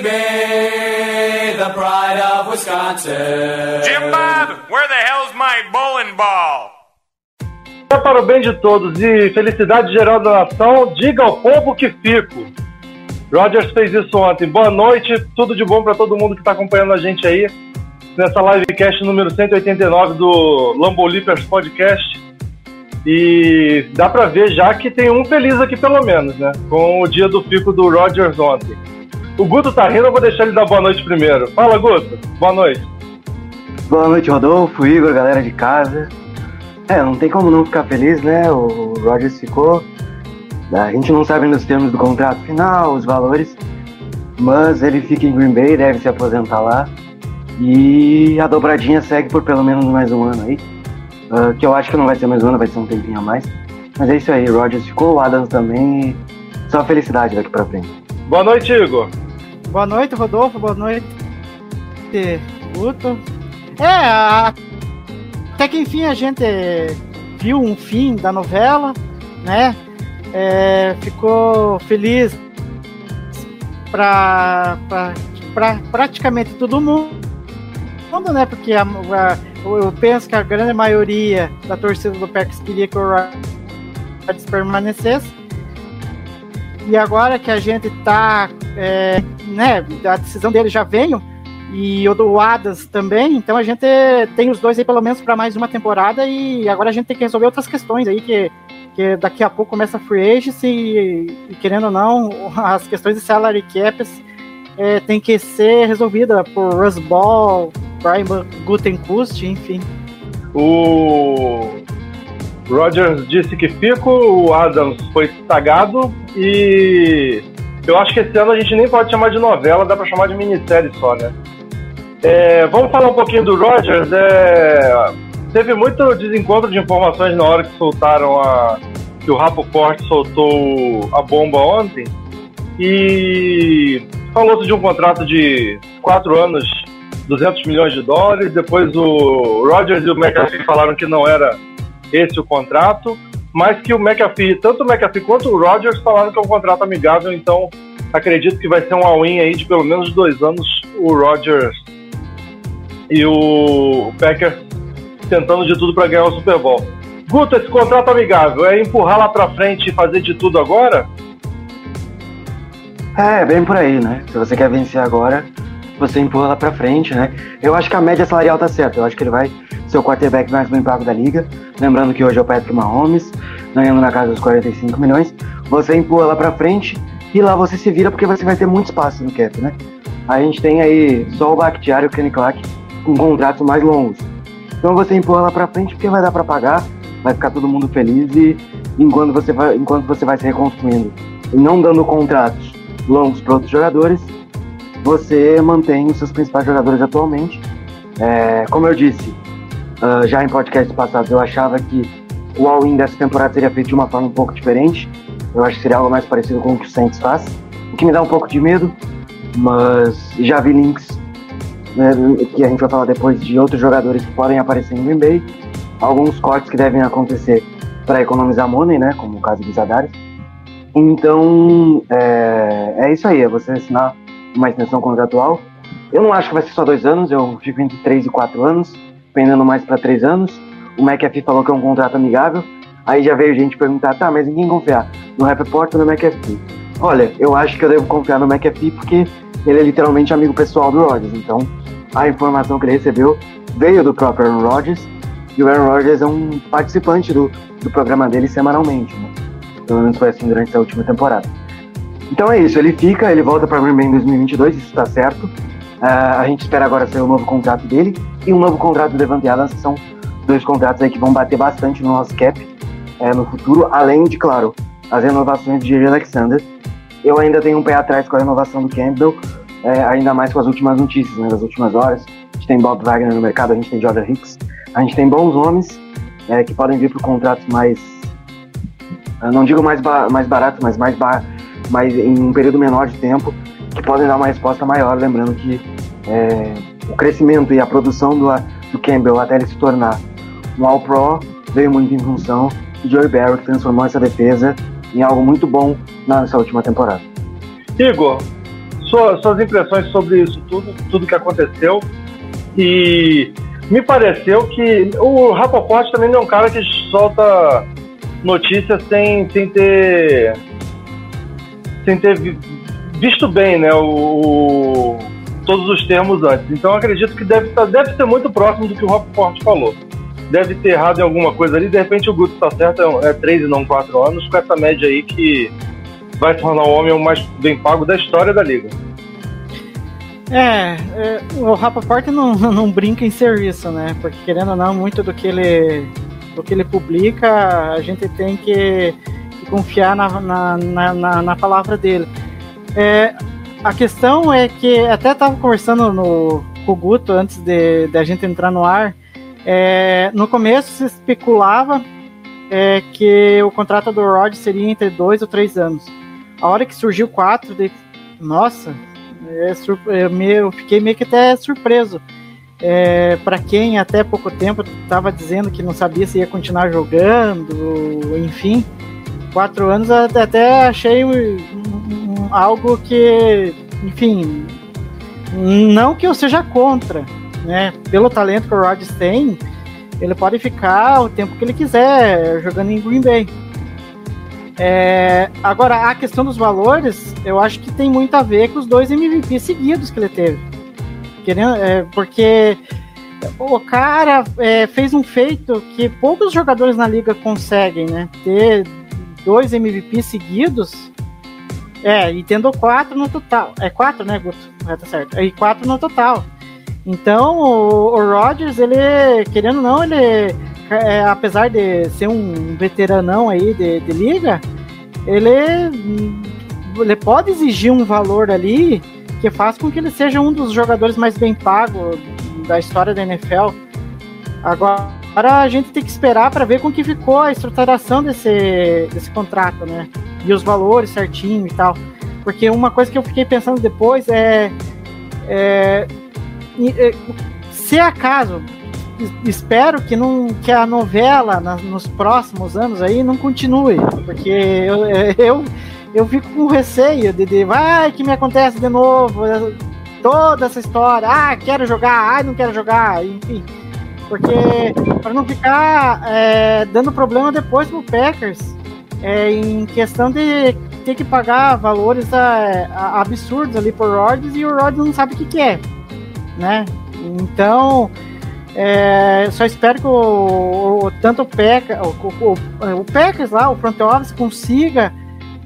Baby, the pride of Wisconsin. Jim Bob, where the hell's my bowling ball? É para o bem de todos e felicidade geral da nação, diga ao povo que fico. Rogers fez isso ontem. Boa noite, tudo de bom para todo mundo que está acompanhando a gente aí nessa livecast número 189 do Lambolipers Podcast. E dá para ver já que tem um feliz aqui pelo menos, né? Com o dia do fico do Rogers ontem. O Guto tá rindo, eu vou deixar ele dar boa noite primeiro. Fala, Guto. Boa noite. Boa noite, Rodolfo, Igor, galera de casa. É, não tem como não ficar feliz, né? O Rogers ficou. A gente não sabe ainda os termos do contrato final, os valores, mas ele fica em Green Bay, deve se aposentar lá. E a dobradinha segue por pelo menos mais um ano aí. Ah, que eu acho que não vai ser mais um ano, vai ser um tempinho a mais. Mas é isso aí, Rogers ficou, o Adams também. Só felicidade daqui pra frente. Boa noite, Igor. Boa noite, Rodolfo. Boa noite, Guto. É, até que enfim a gente viu um fim da novela, né? É, ficou feliz pra praticamente todo mundo, né? Porque a- a- eu penso que a grande maioria da torcida do Packers queria que o Rodgers permanecesse. E agora que a gente tá, é, né, a decisão dele já veio, e o do Adas também, então a gente tem os dois aí pelo menos para mais uma temporada, e agora a gente tem que resolver outras questões aí, que, que daqui a pouco começa a free agency, e, e querendo ou não, as questões de salary caps é, tem que ser resolvida por Russ Ball, Brian Gutenkust, enfim. O Rogers disse que fico, o Adams foi tagado e eu acho que esse ano a gente nem pode chamar de novela, dá pra chamar de minissérie só, né? É, vamos falar um pouquinho do Rogers. é, teve muito desencontro de informações na hora que soltaram a. que o Rapoport soltou a bomba ontem. E falou-se de um contrato de quatro anos, 200 milhões de dólares. Depois o Rogers e o McAfee falaram que não era esse o contrato, mas que o McAfee, tanto o McAfee quanto o Rogers falaram que é um contrato amigável, então acredito que vai ser um all-in aí de pelo menos dois anos o Rogers e o Packers tentando de tudo para ganhar o Super Bowl. Guto, esse contrato amigável é empurrar lá para frente e fazer de tudo agora? É, bem por aí, né? Se você quer vencer agora, você empurra lá pra frente, né? Eu acho que a média salarial tá certa. Eu acho que ele vai ser o quarterback mais bem pago da liga. Lembrando que hoje é o Patrick Mahomes, ganhando na casa dos 45 milhões. Você empurra lá pra frente e lá você se vira porque você vai ter muito espaço no cap, né? A gente tem aí só o Bakhtiari e o Kenny Clark com contratos mais longos. Então você empurra lá pra frente porque vai dar pra pagar, vai ficar todo mundo feliz e enquanto você vai, enquanto você vai se reconstruindo e não dando contratos longos para outros jogadores, você mantém os seus principais jogadores atualmente. É, como eu disse, ah, já em podcasts passados, eu achava que o all-in dessa temporada seria feito de uma forma um pouco diferente. Eu acho que seria algo mais parecido com o que o Saints faz, o que me dá um pouco de medo, mas já vi links né, que a gente vai falar depois de outros jogadores que podem aparecer em Green Bay, alguns cortes que devem acontecer para economizar money, né, como o caso dos Adares. Então, é, é isso aí, é você assinar uma extensão contratual. Eu não acho que vai ser só dois anos, eu fico entre três e quatro anos, pendendo mais para três anos. O McAfee falou que é um contrato amigável, aí já veio gente perguntar, tá, mas em quem confiar? No Rappaport ou no McAfee? Olha, eu acho que eu devo confiar no McAfee porque ele é literalmente amigo pessoal do Rodgers, então a informação que ele recebeu veio do próprio Aaron Rodgers, e o Aaron Rodgers é um participante do, do programa dele semanalmente, né? Pelo menos foi assim durante essa última temporada. Então é isso, ele fica, ele volta para Green Bay em 2022, isso está certo. Ah, a gente espera agora ser o novo contrato dele e um novo contrato do Devante Adams, que são dois contratos aí que vão bater bastante no nosso cap é, no futuro, além de, claro, as renovações de Alexander. Eu ainda tenho um pé atrás com a renovação do Campbell, é, ainda mais com as últimas notícias, né, das últimas horas. A gente tem Bob Wagner no mercado, a gente tem Jordan Hicks, a gente tem bons nomes é, que podem vir por contratos mais, não digo mais, ba mais baratos, mas mais, ba mais em um período menor de tempo, que podem dar uma resposta maior, lembrando que é, o crescimento e a produção do, do Campbell até ele se tornar um All-Pro veio muito em função de Joey Barry, que transformou essa defesa em algo muito bom nessa última temporada. Igor, sua, suas impressões sobre isso tudo, tudo que aconteceu. E me pareceu que o Rapoport também não é um cara que solta notícias sem, sem ter sem ter visto bem né, o, todos os termos antes. Então acredito que deve, tá, deve ser muito próximo do que o Rapoport falou. Deve ter errado em alguma coisa ali, de repente o Guto está certo, é 3 é e não 4 anos, com essa média aí que vai tornar o homem o mais bem pago da história da liga. É, é o Rapaport não, não brinca em serviço, né? Porque querendo ou não, muito do que ele, do que ele publica, a gente tem que, que confiar na, na, na, na, palavra dele. É, a questão é que até estava conversando no, com o Guto antes de, de a gente entrar no ar. É, no começo se especulava é, que o contrato do Rod seria entre dois ou três anos. A hora que surgiu quatro, de, nossa, é, eu, me, eu fiquei meio que até surpreso. É, para quem até pouco tempo estava dizendo que não sabia se ia continuar jogando, enfim, quatro anos até achei um, algo que, enfim, não que eu seja contra, né? Pelo talento que o Rodgers tem, ele pode ficar o tempo que ele quiser jogando em Green Bay. É, agora, a questão dos valores, eu acho que tem muito a ver com os dois MVP seguidos que ele teve. Querendo, é, porque o cara é, fez um feito que poucos jogadores na liga conseguem, né? Ter dois MVP seguidos. É, e tendo quatro no total. É quatro, né, Guto? É, tá certo. E quatro no total. Então, o, o Rodgers, ele, querendo ou não, ele é, apesar de ser um veteranão aí de, de liga, ele, ele pode exigir um valor ali que faz com que ele seja um dos jogadores mais bem pagos da história da NFL. Agora a gente tem que esperar para ver como que ficou a estruturação desse, desse contrato, né? E os valores certinho e tal. Porque uma coisa que eu fiquei pensando depois é, é, é se acaso espero que não que a novela na, nos próximos anos aí não continue, porque eu, eu, eu fico com receio de, de vai que me acontece de novo toda essa história, ah, quero jogar, ah, não quero jogar, enfim. Porque para não ficar é, dando problema depois pro Packers é, em questão de ter que pagar valores a, a, absurdos ali por Rodgers e o Rodgers não sabe o que, que é, né? Então, é, só espero que o, o tanto o, Peca, o, o, o Packers lá, o front office, consiga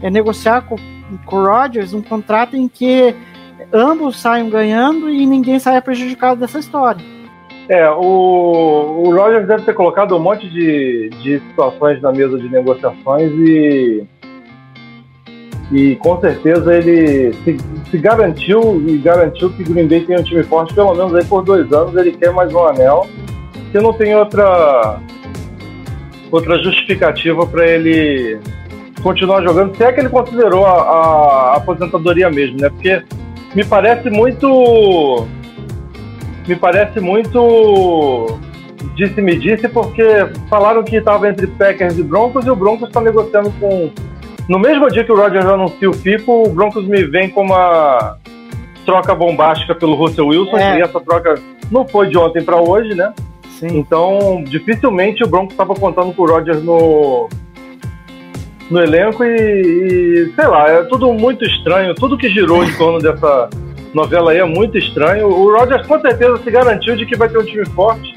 é, negociar com, com o Rodgers um contrato em que ambos saiam ganhando e ninguém saia prejudicado dessa história. É, o, o Rogers deve ter colocado um monte de, de situações na mesa de negociações e e com certeza ele se, se, garantiu e garantiu que Green Bay tem um time forte pelo menos aí por dois anos. Ele quer mais um anel. Se não tem outra outra justificativa para ele continuar jogando, se é que ele considerou a, a, aposentadoria mesmo, né? Porque me parece muito me parece muito disse-me disse porque falaram que estava entre Packers e Broncos e o Broncos está negociando com no mesmo dia que o Rodgers anuncia o FIFO, o Broncos me vem com uma troca bombástica pelo Russell Wilson, é. e essa troca não foi de ontem para hoje, né? Sim. Então, dificilmente o Broncos estava contando com o Rodgers no, no elenco e, e, sei lá, é tudo muito estranho. Tudo que girou em torno dessa novela aí é muito estranho. O Rodgers com certeza se garantiu de que vai ter um time forte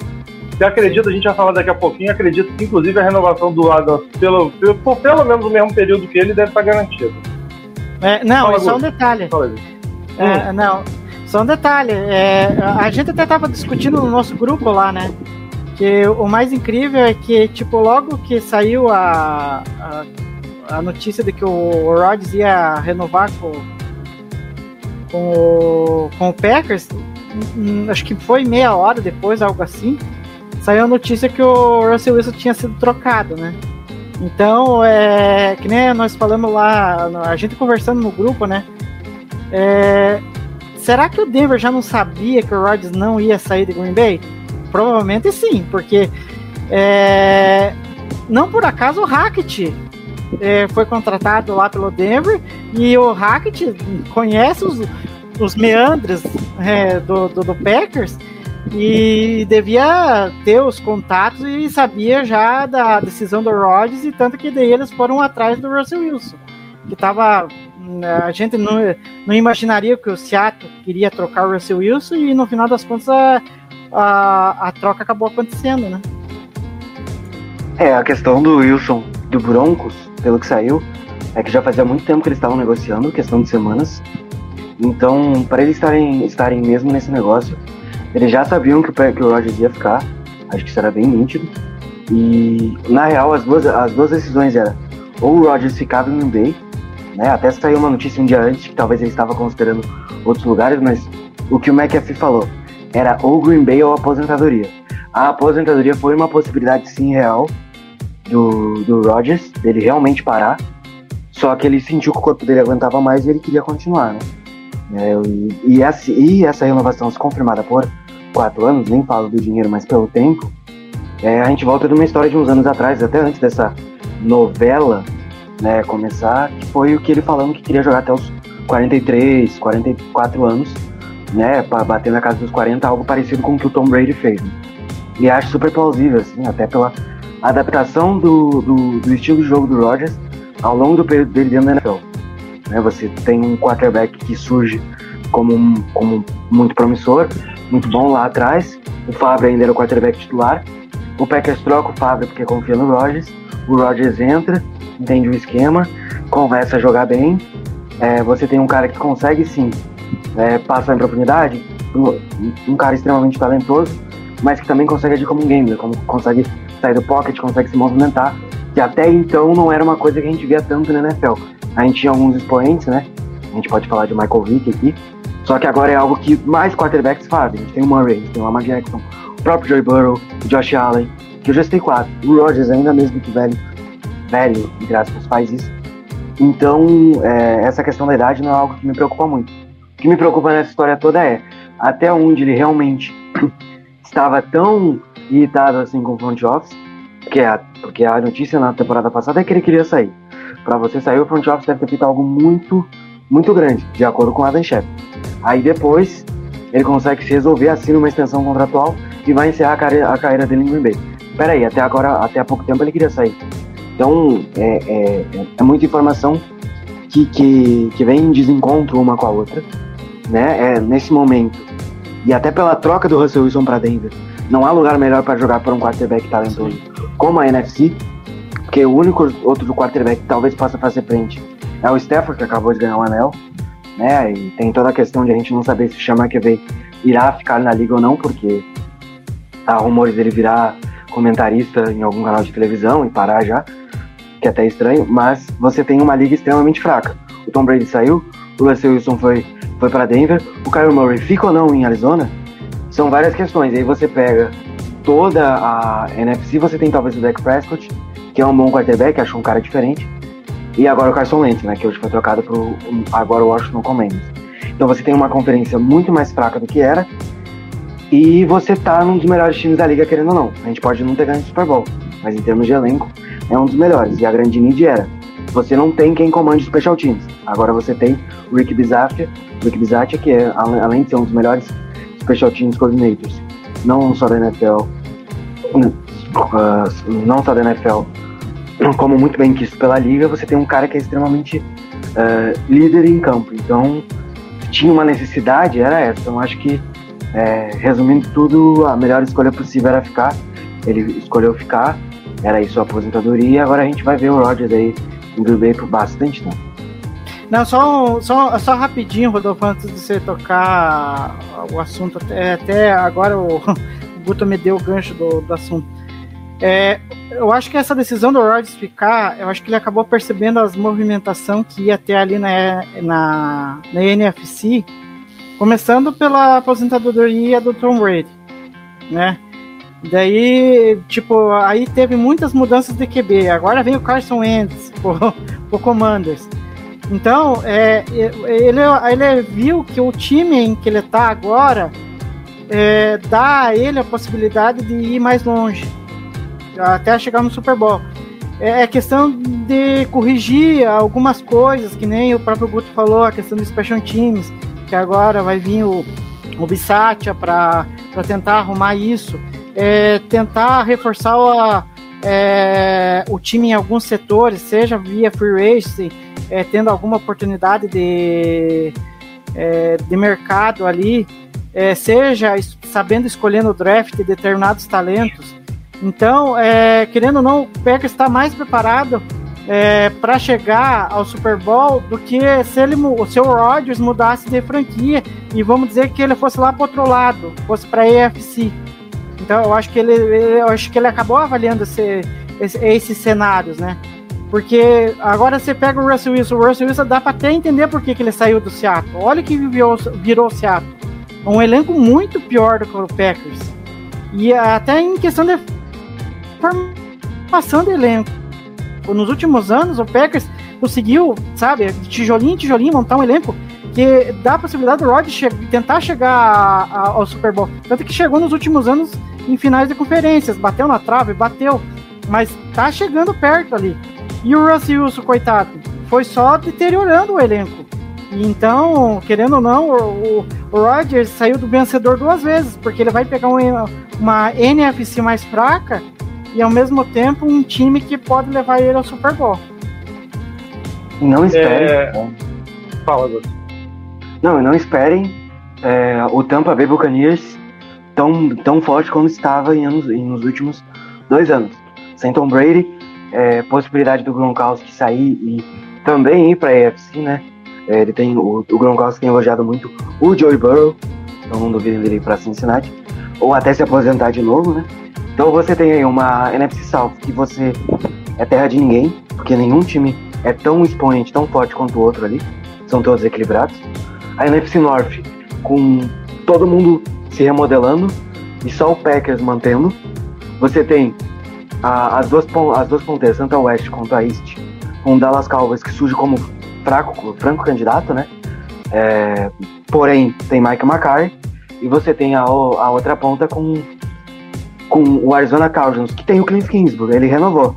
eu acredito, a gente vai falar daqui a pouquinho, acredito que inclusive a renovação do Adams pelo, pelo, por pelo menos o mesmo período que ele deve estar garantida. É, não, Fala, é só um detalhe. É, não, só um detalhe. É, a gente até estava discutindo no nosso grupo lá, né? Que o mais incrível é que, tipo, logo que saiu a, a, a notícia de que o Rodgers ia renovar com, com, o, com o Packers, hum, acho que foi meia hora depois, algo assim, saiu a notícia que o Russell Wilson tinha sido trocado, né? Então, é que nem nós falamos lá, a gente conversando no grupo, né? É, será que o Denver já não sabia que o Rodgers não ia sair de Green Bay? Provavelmente sim, porque é, não por acaso o Hackett é, foi contratado lá pelo Denver e o Hackett conhece os, os meandros é, do, do, do Packers e devia ter os contatos e sabia já da decisão do Rodgers e tanto que daí eles foram atrás do Russell Wilson, que tava a gente não, não imaginaria que o Seattle queria trocar o Russell Wilson e no final das contas a, a, a troca acabou acontecendo, né? É, a questão do Wilson do Broncos, pelo que saiu, é que já fazia muito tempo que eles estavam negociando, questão de semanas. Então, para eles estarem, estarem mesmo nesse negócio, eles já sabiam que o, que o Rodgers ia ficar, acho que isso era bem nítido. E, na real, as duas, as duas decisões eram ou o Rodgers ficava em Green Bay, né? Até saiu uma notícia um dia antes que talvez ele estava considerando outros lugares, mas o que o McAfee falou era ou Green Bay ou aposentadoria. A aposentadoria foi uma possibilidade sim real do, do Rodgers, dele realmente parar, só que ele sentiu que o corpo dele aguentava mais e ele queria continuar, né? É, e, e, essa, e essa renovação se confirmada por quatro anos, nem falo do dinheiro, mas pelo tempo, é, a gente volta de uma história de uns anos atrás, até antes dessa novela né, começar, que foi o que ele falando que queria jogar até os 43, 44 anos, né, para bater na casa dos 40, algo parecido com o que o Tom Brady fez. Né? E acho super plausível, assim, até pela adaptação do, do, do, estilo de jogo do Rodgers ao longo do período dele dentro da NFL. Né, você tem um quarterback que surge como, como muito promissor, muito bom lá atrás. O Favre ainda era o quarterback titular. O Packers troca o Favre porque confia no Rodgers. O Rodgers entra, entende o esquema, começa a jogar bem. É, você tem um cara que consegue sim é, passar em profundidade, um cara extremamente talentoso, mas que também consegue agir como um gamer, como consegue sair do pocket, consegue se movimentar, que até então não era uma coisa que a gente via tanto na NFL. A gente tinha alguns expoentes, né? A gente pode falar de Michael Vick aqui, só que agora é algo que mais quarterbacks fazem. A gente tem o Murray, a gente tem o Lamar Jackson, o próprio Joey Burrow, o Josh Allen, que eu já citei quatro. O Rodgers ainda mesmo que velho, velho, de graças faz isso. Então, é, essa questão da idade não é algo que me preocupa muito. O que me preocupa nessa história toda é até onde ele realmente estava tão irritado assim com o front office, porque a, porque a notícia na temporada passada é que ele queria sair. Para você sair, o front office deve ter feito algo muito, muito grande, de acordo com o Adam Schefter. Aí depois, ele consegue se resolver, assina uma extensão contratual e vai encerrar a carreira, a carreira dele em Green Bay. Peraí, até agora, até há pouco tempo ele queria sair. Então, é, é, é muita informação que, que, que vem em desencontro uma com a outra, né? É, nesse momento. E até pela troca do Russell Wilson para Denver, não há lugar melhor para jogar para um quarterback talentoso como a NFC, porque o único outro quarterback que talvez possa fazer frente é o Stafford, que acabou de ganhar o um anel, né? E tem toda a questão de a gente não saber se o Chama que irá ficar na liga ou não, porque há rumores dele virar comentarista em algum canal de televisão e parar já que é até estranho, mas você tem uma liga extremamente fraca. O Tom Brady saiu, o Russell Wilson foi, foi para Denver, o Kyle Murray fica ou não em Arizona? São várias questões. Aí você pega toda a NFC, você tem talvez o Dak Prescott, que é um bom quarterback, acho um cara diferente, e agora o Carson Wentz, né, que hoje foi trocado para agora o Washington Commanders. Então você tem uma conferência muito mais fraca do que era, e você tá num dos melhores times da liga, querendo ou não. A gente pode não ter ganho o Super Bowl, mas em termos de elenco, é um dos melhores. E a grande need era: você não tem quem comande os special teams. Agora você tem o Rick Bisaccia, Rick Bisaccia, que é, além de ser um dos melhores special teams coordinators, não só da NFL, uh, não só da NFL, como muito bem quisto pela liga, você tem um cara que é extremamente uh, líder em campo. Então, tinha uma necessidade, era essa. Então, acho que, é, resumindo tudo, a melhor escolha possível era ficar. Ele escolheu ficar era isso a aposentadoria. Agora a gente vai ver o Rodgers aí Bay por bastante tempo. Não, só, só, só rapidinho, Rodolfo, antes de você tocar o assunto, até, até agora o Guto me deu o gancho do, do assunto. É, eu acho que essa decisão do Rodgers ficar, eu acho que ele acabou percebendo as movimentações que ia ter ali na, na, na NFC, começando pela aposentadoria do Tom Brady, né? Daí, tipo, aí teve muitas mudanças de QB. Agora vem o Carson Wentz pro, pro Commanders. Então, é, ele, ele viu que o time em que ele tá agora é, dá a ele a possibilidade de ir mais longe, até chegar no Super Bowl. É, é questão de corrigir algumas coisas, que nem o próprio Guto falou, a questão dos special teams, que agora vai vir o, o Bissatia para tentar arrumar isso é, tentar reforçar a, é, o time em alguns setores, seja via free racing, é, tendo alguma oportunidade de, é, de mercado ali, é, seja sabendo escolher no draft determinados talentos. Então, é, querendo ou não, o Packers está mais preparado para chegar ao Super Bowl do que se ele, o seu Rodgers mudasse de franquia e vamos dizer que ele fosse lá para outro lado, fosse para a AFC. Então eu acho que ele, eu acho que ele acabou avaliando esse, esse, esses cenários, né? Porque agora você pega o Russell Wilson, o Russell Wilson dá para até entender por que, que ele saiu do Seattle. Olha que virou, virou o Seattle. Um elenco muito pior do que o Packers. E até em questão de formação de elenco. Nos últimos anos, o Packers conseguiu, sabe, tijolinho em tijolinho, montar um elenco que dá a possibilidade do Rod che tentar chegar a, a, ao Super Bowl. Tanto que chegou nos últimos anos em finais de conferências, bateu na trave, bateu, mas tá chegando perto ali. E o Russell Wilson, coitado, foi só deteriorando o elenco. Então, querendo ou não, o, o Rodgers saiu do vencedor duas vezes, porque ele vai pegar um, uma NFC mais fraca e ao mesmo tempo um time que pode levar ele ao Super Bowl. Não espere. É... Fala, Guto. Não, não esperem é, o Tampa Bay Buccaneers tão, tão forte como estava em anos, nos últimos dois anos. Sem Tom Brady, é, possibilidade do Gronkowski sair e também ir para a AFC, né? É, ele tem, o, o Gronkowski tem elogiado muito o Joey Burrow, então não duvidem dele para Cincinnati, ou até se aposentar de novo, né? Então você tem aí uma NFC South que você é terra de ninguém, porque nenhum time é tão expoente, tão forte quanto o outro ali, são todos equilibrados a NFC North com todo mundo se remodelando e só o Packers mantendo. Você tem a, as, duas, as duas ponteiras, tanto a West quanto a East, com o Dallas Cowboys que surge como fraco, franco candidato, né? É, porém, tem Mike McCarthy e você tem a, a outra ponta com, com o Arizona Cardinals, que tem o Clint Kingsbury, ele renovou.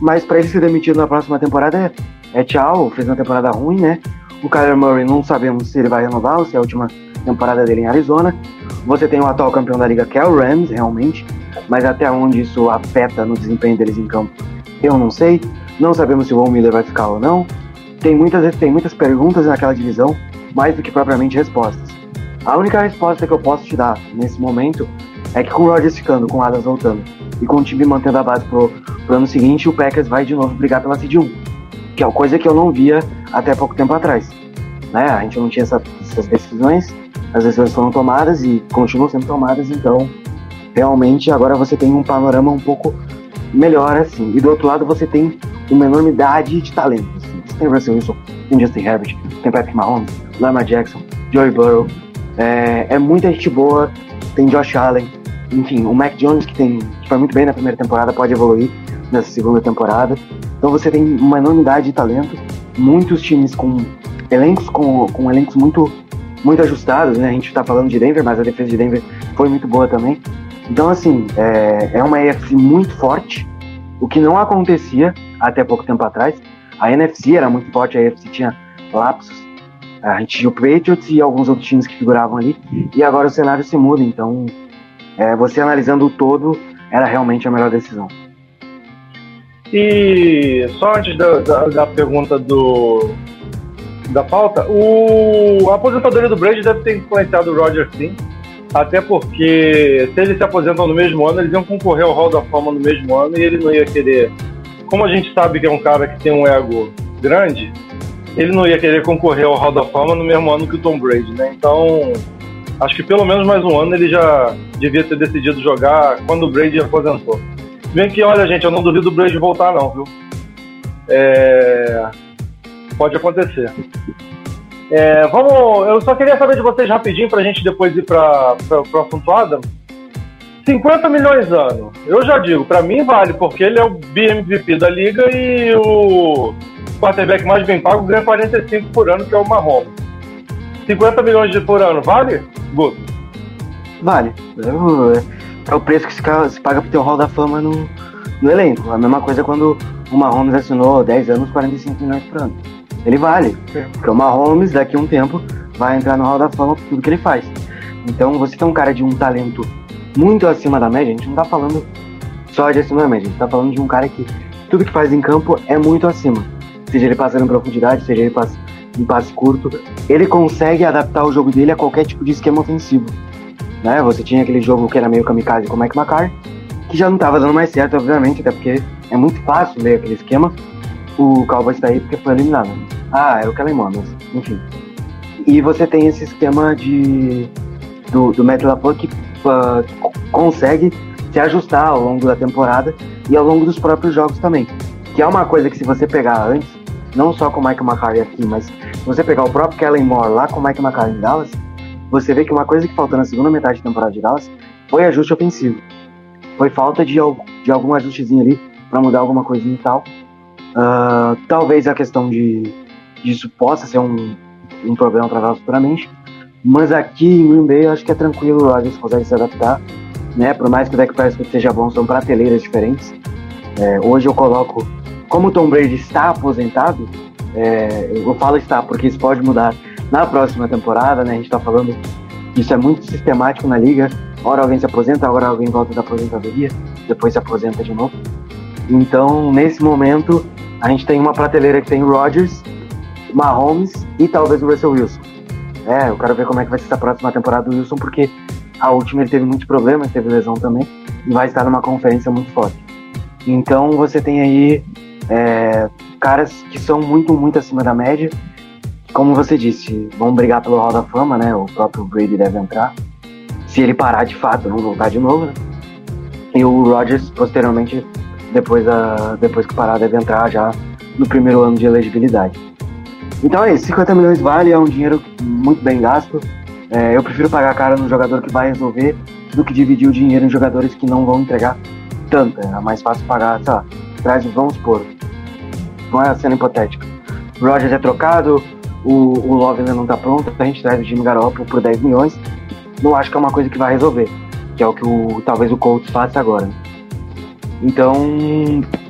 Mas para ele ser demitido na próxima temporada é, é tchau, fez uma temporada ruim, né? O Kyler Murray não sabemos se ele vai renovar ou se é a última temporada dele em Arizona. Você tem o atual campeão da liga que é o Rams, realmente, mas até onde isso afeta no desempenho deles em campo, eu não sei. Não sabemos se o Von Miller vai ficar ou não. Tem muitas, tem muitas perguntas naquela divisão, mais do que propriamente respostas. A única resposta que eu posso te dar nesse momento é que com o Rodgers ficando, com o Adams voltando e com o time mantendo a base pro, pro ano seguinte, o Packers vai de novo brigar pela Seed 1 que é uma coisa que eu não via até pouco tempo atrás. Né? A gente não tinha essa, essas decisões, as decisões foram tomadas e continuam sendo tomadas, então realmente agora você tem um panorama um pouco melhor assim. E do outro lado você tem uma enormidade de talentos. Assim. Tem Russell Wilson, tem Justin Herbert, tem Patrick Mahomes, Lamar Jackson, Joey Burrow. É, é muita gente boa, tem Josh Allen, enfim, o Mac Jones que tem que foi muito bem na primeira temporada pode evoluir nessa segunda temporada. Então você tem uma enormidade de talento, muitos times com elencos com, com elencos muito muito ajustados, né? A gente está falando de Denver, mas a defesa de Denver foi muito boa também. Então assim é, é uma AFC muito forte, o que não acontecia até pouco tempo atrás. A NFC era muito forte, a AFC tinha lapsos. A gente tinha o Patriots e alguns outros times que figuravam ali. E agora o cenário se muda, então é, você analisando o todo era realmente a melhor decisão. E só antes da, da, da pergunta do, da pauta, o, a aposentadoria do Brady deve ter influenciado o Roger sim. Até porque se eles se aposentam no mesmo ano, eles iam concorrer ao Hall da Fama no mesmo ano e ele não ia querer. Como a gente sabe que é um cara que tem um ego grande, ele não ia querer concorrer ao Hall da Fama no mesmo ano que o Tom Brady, né? Então Acho que pelo menos mais um ano ele já devia ter decidido jogar quando o Brady aposentou. Bem que, olha, gente, eu não duvido o Brady voltar, não, viu? É... Pode acontecer. É, vamos, eu só queria saber de vocês rapidinho pra gente depois ir pra, pro assunto Adam. 50 milhões ano. Eu já digo, pra mim vale, porque ele é o BMVP da liga e o quarterback mais bem pago ganha 45 por ano, que é o Mahomes. 50 milhões de por ano, vale? Guto. Vale. É, é o preço que se, paga pro teu hall da fama no, no elenco. A mesma coisa quando o Mahomes assinou 10 anos, 45 milhões por ano. Ele vale. Porque o Mahomes, daqui a um tempo, vai entrar no hall da fama por tudo que ele faz. Então, você tem um cara de um talento muito acima da média, a gente não tá falando só de acima da média, a gente tá falando de um cara que tudo que faz em campo é muito acima. Seja ele passando em profundidade, seja ele pass- em passe curto, ele consegue adaptar o jogo dele a qualquer tipo de esquema ofensivo. Né? Você tinha aquele jogo que era meio kamikaze com o Mike McCarthy, que já não tava dando mais certo, obviamente, até porque é muito fácil ler aquele esquema. O Cowboys tá aí porque foi eliminado. Ah, era o Kellen mas enfim. E você tem esse esquema de do, do Matt LaFleur que co- consegue se ajustar ao longo da temporada e ao longo dos próprios jogos também. Que é uma coisa que se você pegar antes, não só com o Mike McCarthy aqui, mas se você pegar o próprio Kellen Moore lá com o Mike McCarthy em Dallas, você vê que uma coisa que faltou na segunda metade da temporada de Dallas foi ajuste ofensivo. Foi falta de, de algum ajustezinho ali para mudar alguma coisinha e tal. Ah, talvez a questão de disso possa ser um, um problema para Dallas futuramente. Mas aqui em Green Bay eu acho que é tranquilo, o Rodgers consegue se adaptar. Né? Por mais que o Dak Prescott seja bom, são prateleiras diferentes. É, hoje eu coloco, como o Tom Brady está aposentado, é, eu falo está porque isso pode mudar na próxima temporada, né? A gente está falando que isso é muito sistemático na liga. Hora alguém se aposenta, hora alguém volta da aposentadoria, depois se aposenta de novo. Então, nesse momento, a gente tem uma prateleira que tem Rodgers, Mahomes e talvez o Russell Wilson. É, eu quero ver como é que vai ser essa próxima temporada do Wilson, porque a última ele teve muitos problemas, teve lesão também, e vai estar numa conferência muito forte. Então você tem aí é, caras que são muito, muito acima da média. Como você disse, vão brigar pelo Hall da Fama, né? O próprio Brady deve entrar. Se ele parar de fato, não voltar de novo, né? E o Rodgers, posteriormente, depois, a, depois que parar, deve entrar já no primeiro ano de elegibilidade. Então é isso, 50 milhões vale, é um dinheiro muito bem gasto. É, eu prefiro pagar cara no jogador que vai resolver do que dividir o dinheiro em jogadores que não vão entregar tanto. É mais fácil pagar, sei lá, traz, vamos supor, não é a cena hipotética. O Rogers é trocado, o, o Love ainda não tá pronto, a gente traz o Jimmy Garoppolo por 10 milhões. Não acho que é uma coisa que vai resolver, que é o que o, talvez o Colts faça agora. né? Então,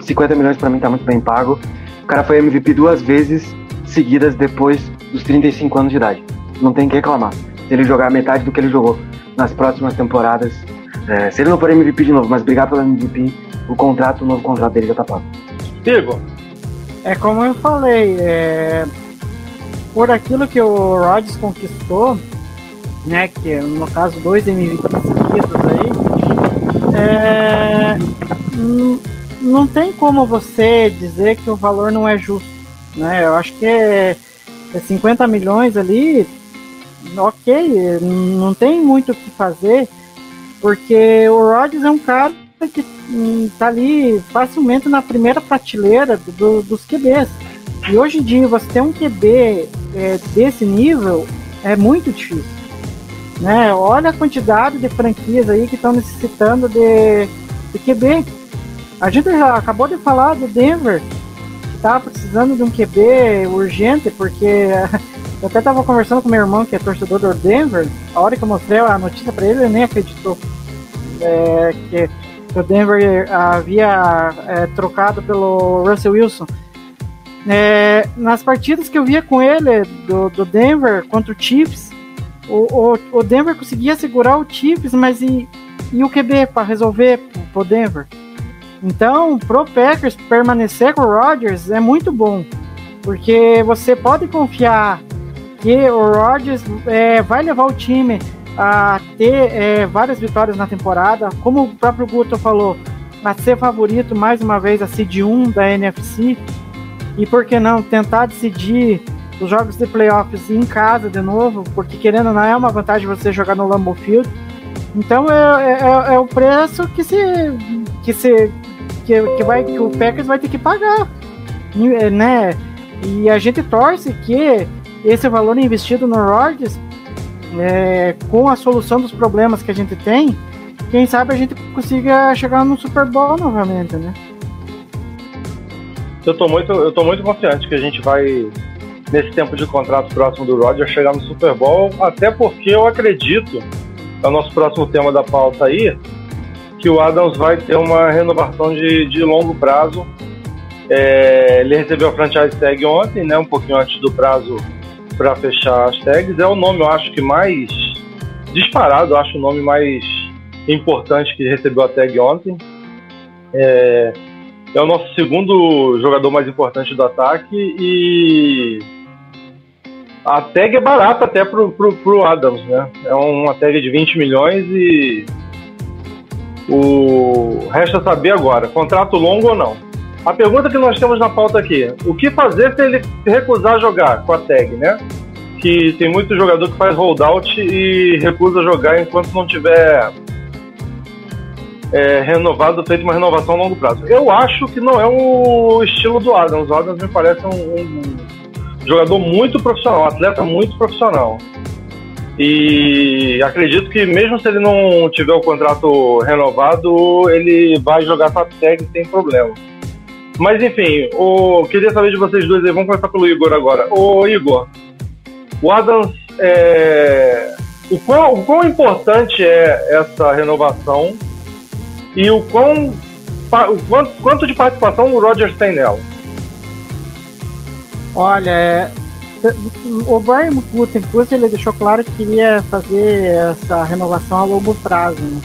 50 milhões pra mim tá muito bem pago. O cara foi MVP duas vezes seguidas depois dos 35 anos de idade. Não tem que reclamar. Se ele jogar metade do que ele jogou nas próximas temporadas, é, se ele não for MVP de novo, mas brigar pelo MVP, o contrato, o novo contrato dele já tá pago. Igor, É como eu falei, é, por aquilo que o Rodgers conquistou, né, que é, no caso dois MVP seguidos aí, é, não tem como você dizer que o valor não é justo, né? Eu acho que é, é 50 milhões ali, ok, não tem muito o que fazer, porque o Rodgers é um cara que hum, tá ali facilmente na primeira prateleira do- dos QBs. E hoje em dia você ter um QB é, desse nível é muito difícil. Né? Olha a quantidade de franquias aí que estão necessitando de, de QB. A gente já acabou de falar do Denver, que tá precisando de um QB urgente, porque eu até estava conversando com meu irmão, que é torcedor do Denver, a hora que eu mostrei a notícia para ele, ele nem acreditou. É, que o Denver havia é, trocado pelo Russell Wilson. É, nas partidas que eu via com ele do, do Denver contra o Chiefs, o, o, o Denver conseguia segurar o Chiefs, mas e, e o QB para resolver pro Denver? Então, pro Packers permanecer com o Rodgers é muito bom, porque você pode confiar que o Rodgers é, vai levar o time a ter é, várias vitórias na temporada, como o próprio Guto falou, a ser favorito mais uma vez a seed 1 da NFC, e por que não tentar decidir os jogos de playoffs em casa de novo, porque querendo ou não é uma vantagem você jogar no Lambeau Field. Então é, é, é o preço que se que se que, que vai que o Packers vai ter que pagar, E, né? E a gente torce que esse valor investido no Rodgers, é, com a solução dos problemas que a gente tem, quem sabe a gente consiga chegar no Super Bowl novamente, né? Eu tô muito, eu tô muito confiante que a gente vai, nesse tempo de contrato próximo do Roger, chegar no Super Bowl, até porque eu acredito, é o nosso próximo tema da pauta aí, que o Adams vai ter uma renovação de, de longo prazo. É, ele recebeu a franchise tag ontem, né, um pouquinho antes do prazo para fechar as tags. É o nome, eu acho que mais disparado, eu acho o nome mais importante que recebeu a tag ontem. É, é o nosso segundo jogador mais importante do ataque e a tag é barata até pro, pro, pro Adams, né? É uma tag de 20 milhões e o resta saber agora, contrato longo ou não. A pergunta que nós temos na pauta aqui, o que fazer se ele recusar jogar com a tag, né? Que tem muito jogador que faz holdout e recusa jogar enquanto não tiver é, renovado, feito uma renovação a longo prazo. Eu acho que não é o estilo do Adams. O Adams me parece um, um jogador muito profissional, um atleta muito profissional. E acredito que mesmo se ele não tiver o contrato renovado, ele vai jogar top tag sem problema. Mas enfim, o, queria saber de vocês dois aí, vamos começar pelo Igor agora. Ô Igor, o Adams, é, o, quão, o quão importante é essa renovação e o quão o quanto, quanto de participação o Rogers tem nela? Olha, é, o Brian Gutenkunst ele deixou claro que queria fazer essa renovação a longo prazo. Né?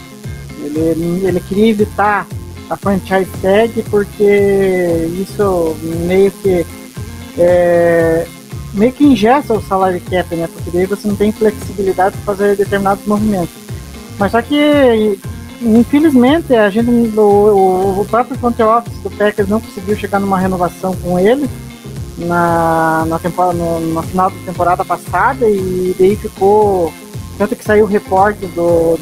Ele, ele queria evitar a franchise tag porque isso meio que é, meio que ingessa o salário cap, né? Porque daí você não tem flexibilidade para fazer determinados movimentos. Mas só que infelizmente a gente o, o próprio front office do Packers não conseguiu chegar numa renovação com ele na, na, temporada, no, no final da temporada passada e daí ficou. Tanto que saiu o reporte do,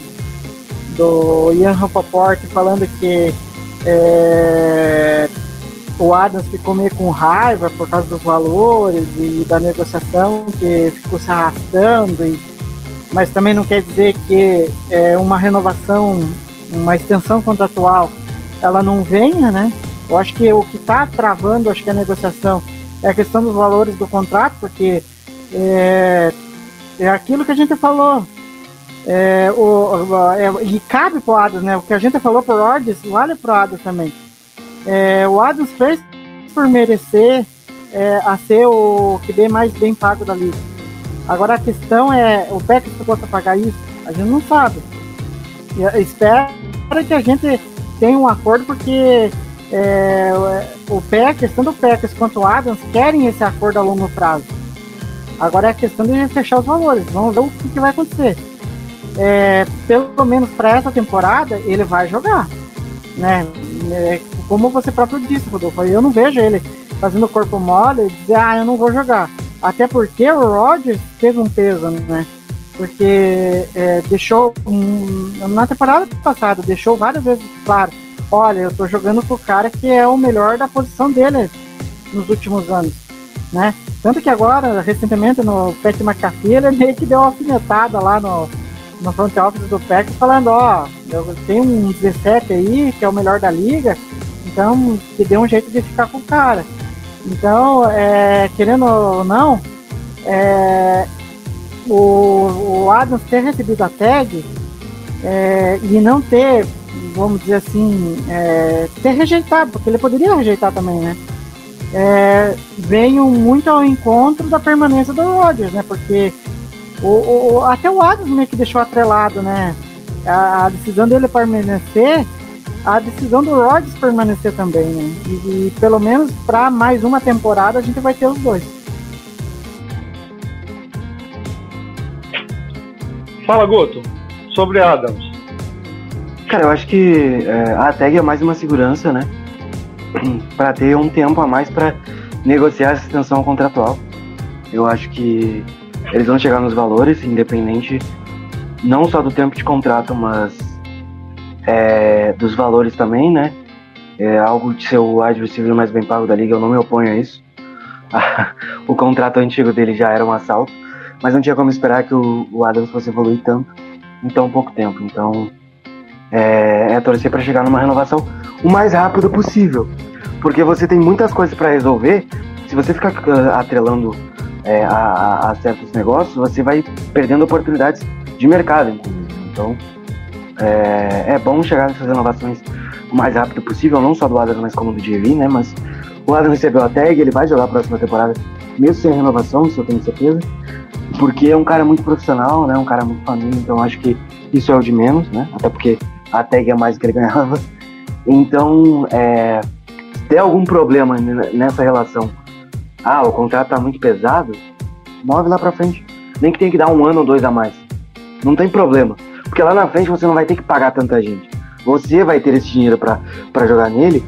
do Ian Rapoport falando que é, o Adams ficou meio com raiva por causa dos valores e da negociação que ficou se arrastando, e, mas também não quer dizer que é, uma renovação, uma extensão contratual, ela não venha, né? Eu acho que o que está travando, acho que a negociação é a questão dos valores do contrato, porque é, é aquilo que a gente falou. É, o, é, e cabe pro Adams, né? O que a gente falou pro Rodgers vale pro Adams também. É, o Adams fez por merecer é, a ser o que dê mais bem pago da liga. Agora a questão é, o Packers ficou pagar isso? A gente não sabe. Espera que a gente tenha um acordo, porque é, o Packers, tanto o Packers quanto o Adams querem esse acordo a longo prazo. Agora é a questão de fechar os valores. Vamos ver o que, que vai acontecer. É, pelo menos para essa temporada, ele vai jogar. Né? É, como você próprio disse, Rodolfo, eu não vejo ele fazendo corpo mole e dizer, ah, eu não vou jogar. Até porque o Rodgers teve um peso, né? Porque é, deixou, um, na temporada passada, deixou várias vezes claro olha, eu tô jogando com o cara que é o melhor da posição dele nos últimos anos, né? Tanto que agora, recentemente, no Pat McAfee, ele meio que deu uma alfinetada lá no, no front office do Packers, falando, ó, eu tenho um 17 aí, que é o melhor da liga, então que deu um jeito de ficar com o cara. Então, é, querendo ou não, é, o, o Adams ter recebido a tag é, e não ter vamos dizer assim, é, ter rejeitado, porque ele poderia rejeitar também, né? É, muito ao encontro da permanência do Rodgers, né? Porque o, o, até o Adams meio que deixou atrelado, né? A, a, decisão dele permanecer, a decisão do Rodgers permanecer também, né? E, e pelo menos para mais uma temporada a gente vai ter os dois. Fala, Guto, sobre Adams. Cara, eu acho que é, a tag é mais uma segurança, né? para ter um tempo a mais para negociar essa extensão contratual. Eu acho que eles vão chegar nos valores, independente não só do tempo de contrato, mas é, dos valores também, né? É algo de ser o receiver mais bem pago da liga, eu não me oponho a isso. o contrato antigo dele já era um assalto, mas não tinha como esperar que o, o Adams fosse evoluir tanto em tão pouco tempo. Então, é, é torcer para chegar numa renovação o mais rápido possível, porque você tem muitas coisas para resolver. Se você ficar uh, atrelando é, a, a, a, certos negócios, você vai perdendo oportunidades de mercado, inclusive. Então, é, é bom chegar nessas renovações o mais rápido possível, não só do Adams, mas como do JV, né? Mas o Adams recebeu a tag, ele vai jogar a próxima temporada, mesmo sem renovação, isso eu tenho certeza. Porque é um cara muito profissional, né? Um cara muito família, então acho que isso é o de menos, né? Até porque a tag é mais que ele ganhava. Então, é, se der algum problema nessa relação, ah, o contrato tá muito pesado, move lá pra frente. Nem que tenha que dar um ano ou dois a mais. Não tem problema. Porque lá na frente você não vai ter que pagar tanta gente. Você vai ter esse dinheiro para jogar nele,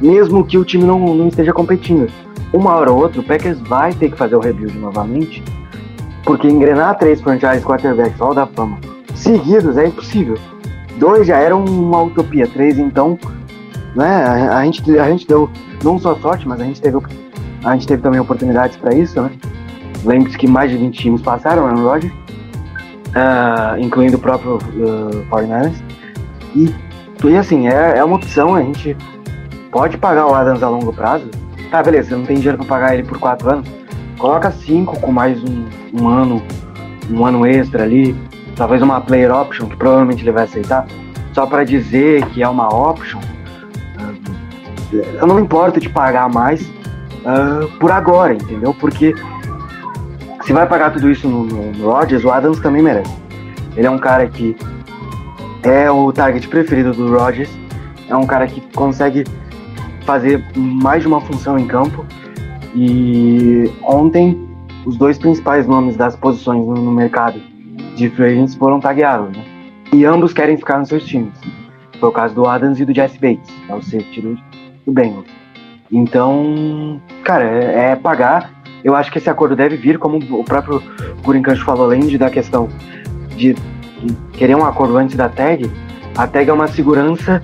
mesmo que o time não, não esteja competindo. Uma hora ou outra, o Packers vai ter que fazer o rebuild novamente, porque engrenar três franchise quarterbacks Hall da Fama seguidos é impossível. Dois já eram uma utopia, três então, né? A, a gente, a gente deu não só sorte, mas a gente teve, a gente teve também oportunidades para isso, né? Lembre-se que mais de 20 times passaram, Aaron Rodgers, uh, incluindo o próprio uh, 49ers. E, e assim, é, é uma opção, a gente pode pagar o Adams a longo prazo. Tá, beleza, você não tem dinheiro para pagar ele por 4 anos. Coloca 5 com mais um, um ano, um ano extra ali, talvez uma player option, que provavelmente ele vai aceitar, só para dizer que é uma option. Uh, eu não me importo de pagar mais uh, por agora, entendeu? Porque se vai pagar tudo isso no, no Rodgers, o Adams também merece. Ele é um cara que é o target preferido do Rodgers, é um cara que consegue fazer mais de uma função em campo. E ontem, os dois principais nomes das posições no, no mercado de free foram tagueados, né? E ambos querem ficar nos seus times. Foi o caso do Adams e do Jesse Bates, é o safety do, do Bengals. Então, cara, é, é pagar eu acho que esse acordo deve vir, como o próprio Gurincancho falou, além de da questão de querer um acordo antes da tag, a tag é uma segurança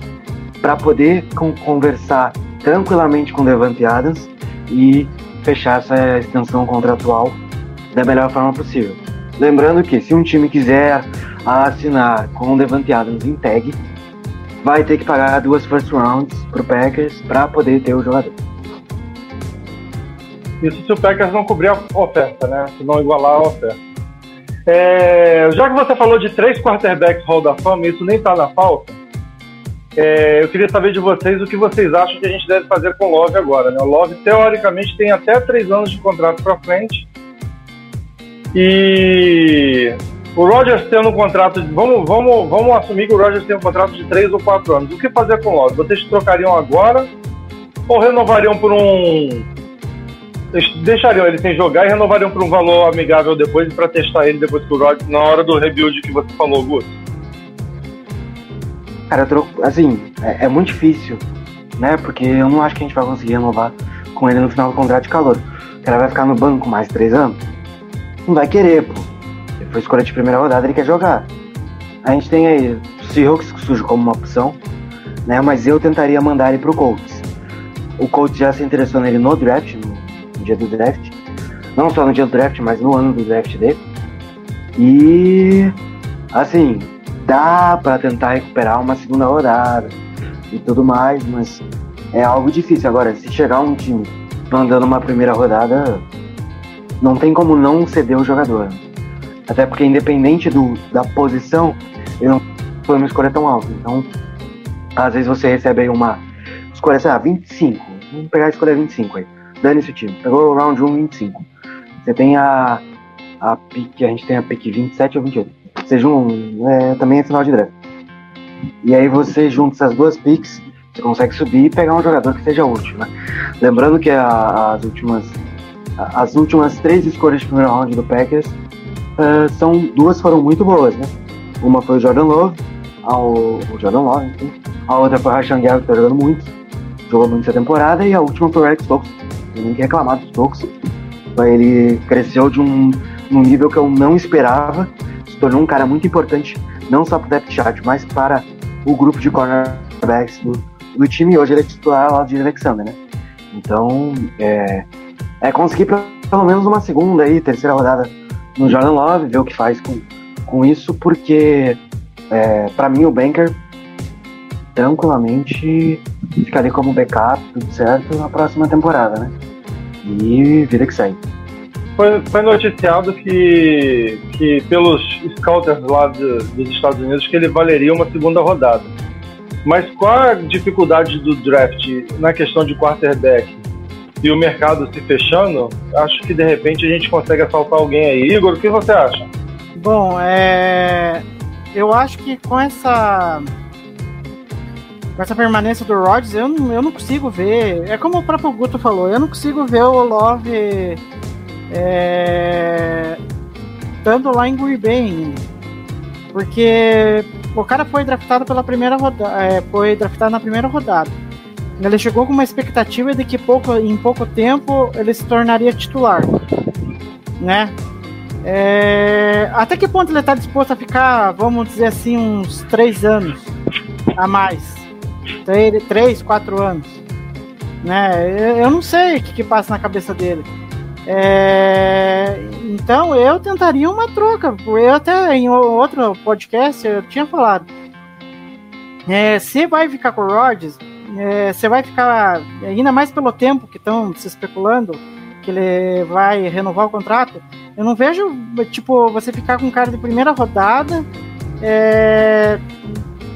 para poder conversar tranquilamente com o Devante Adams e fechar essa extensão contratual da melhor forma possível. Lembrando que se um time quiser assinar com o Devante Adams em tag, vai ter que pagar duas first rounds pro Packers para poder ter o jogador. Isso se o Packers não cobrir a oferta, né? Se não igualar a oferta. É, já que você falou de três quarterbacks Hall da Fama, isso nem está na pauta. É, eu queria saber de vocês o que vocês acham que a gente deve fazer com o Love agora. Né? O Love, teoricamente, tem até três anos de contrato para frente. E o Rogers tendo um contrato. De, vamos, vamos, vamos assumir que o Rogers tem um contrato de três ou quatro anos. O que fazer com o Love? Vocês trocariam agora ou renovariam por um deixariam ele sem jogar e renovariam por um valor amigável depois para testar ele depois que o Rod na hora do rebuild que você falou, Guto? Cara, assim, é, é, muito difícil, né? Porque eu não acho que a gente vai conseguir renovar com ele no final do contrato de calor. O cara vai ficar no banco mais três anos? Não vai querer, pô. Ele foi escolha de primeira rodada, ele quer jogar. A gente tem aí o Seahawks que surge como uma opção, né? Mas eu tentaria mandar ele pro Colts. O Colts já se interessou nele no draft, no dia do draft. Não só no dia do draft, mas no ano do draft dele. E assim, dá para tentar recuperar uma segunda rodada e tudo mais, mas é algo difícil. Agora, se chegar um time mandando uma primeira rodada, não tem como não ceder o jogador. Até porque independente do, da posição, ele não foi uma escolha tão alta. Então, às vezes você recebe aí uma escolha, sei lá, 25. Vamos pegar a escolha 25 aí dane-se o time. Pegou o round 1, 25. Você tem a, a pick, a gente tem a pick 27 ou 28. Seja um, é, também é final de draft. E aí você junta essas duas picks, você consegue subir e pegar um jogador que seja útil, né? Lembrando que a, as últimas as últimas três escolhas de primeiro round do Packers uh, são duas foram muito boas, né? Uma foi o Jordan Love, ao, o Jordan Love, enfim. A outra foi o Rashan Gary, que tá jogando muito, jogou muito essa temporada, e a última foi o Rex Stokes, tem que reclamar dos Stokes. Ele cresceu de um, um nível que eu não esperava, se tornou um cara muito importante, não só para o depth chart, mas para o grupo de cornerbacks do, do time. Hoje ele é titular lá de Alexander, né? Então, é, é conseguir pelo menos uma segunda aí, terceira rodada no Jordan Love, ver o que faz com, com isso, porque é, para mim o Banker tranquilamente ficaria como backup, tudo certo, na próxima temporada, né? E vida que segue. Foi, foi noticiado que, que pelos scouters lá de, dos Estados Unidos que ele valeria uma segunda rodada. Mas qual a dificuldade do draft na questão de quarterback e o mercado se fechando? Acho que de repente a gente consegue assaltar alguém aí. Igor, o que você acha? Bom, é... eu acho que com essa com essa permanência do Rodgers, eu não, eu não consigo ver. É como o próprio Guto falou, eu não consigo ver o Love é, estando lá em Green Bay ainda. Porque o cara foi draftado pela primeira rodada. É, foi draftado na primeira rodada. Ele chegou com uma expectativa de que pouco, em pouco tempo ele se tornaria titular. Né? É, até que ponto ele está disposto a ficar, vamos dizer assim, uns três anos a mais? Três, três quatro anos. Né? Eu, eu não sei o que, que passa na cabeça dele. É, então eu tentaria uma troca. Eu até em outro podcast eu tinha falado. É, se vai ficar com o Rodgers, é, você vai ficar ainda mais pelo tempo que estão se especulando que ele vai renovar o contrato. Eu não vejo tipo você ficar com um cara de primeira rodada. É,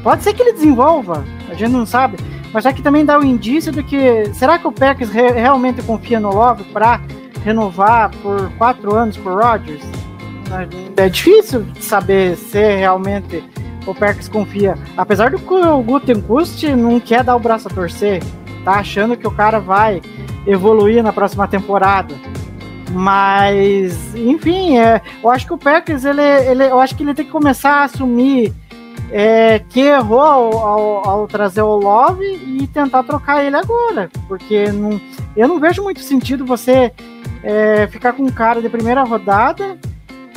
pode ser que ele desenvolva, a gente não sabe. Mas aqui também dá o indício de que será que o Packers re realmente confia no Love para renovar por quatro anos por Rodgers? É difícil saber se realmente o Packers confia. Apesar do que o Gutenkust não quer dar o braço a torcer, tá achando que o cara vai evoluir na próxima temporada. Mas, enfim, é, eu acho que o Packers, ele, ele, eu acho que ele tem que começar a assumir é, que errou ao, ao, ao, trazer o Love e tentar trocar ele agora. Porque não, eu não vejo muito sentido você é, ficar com um cara de primeira rodada,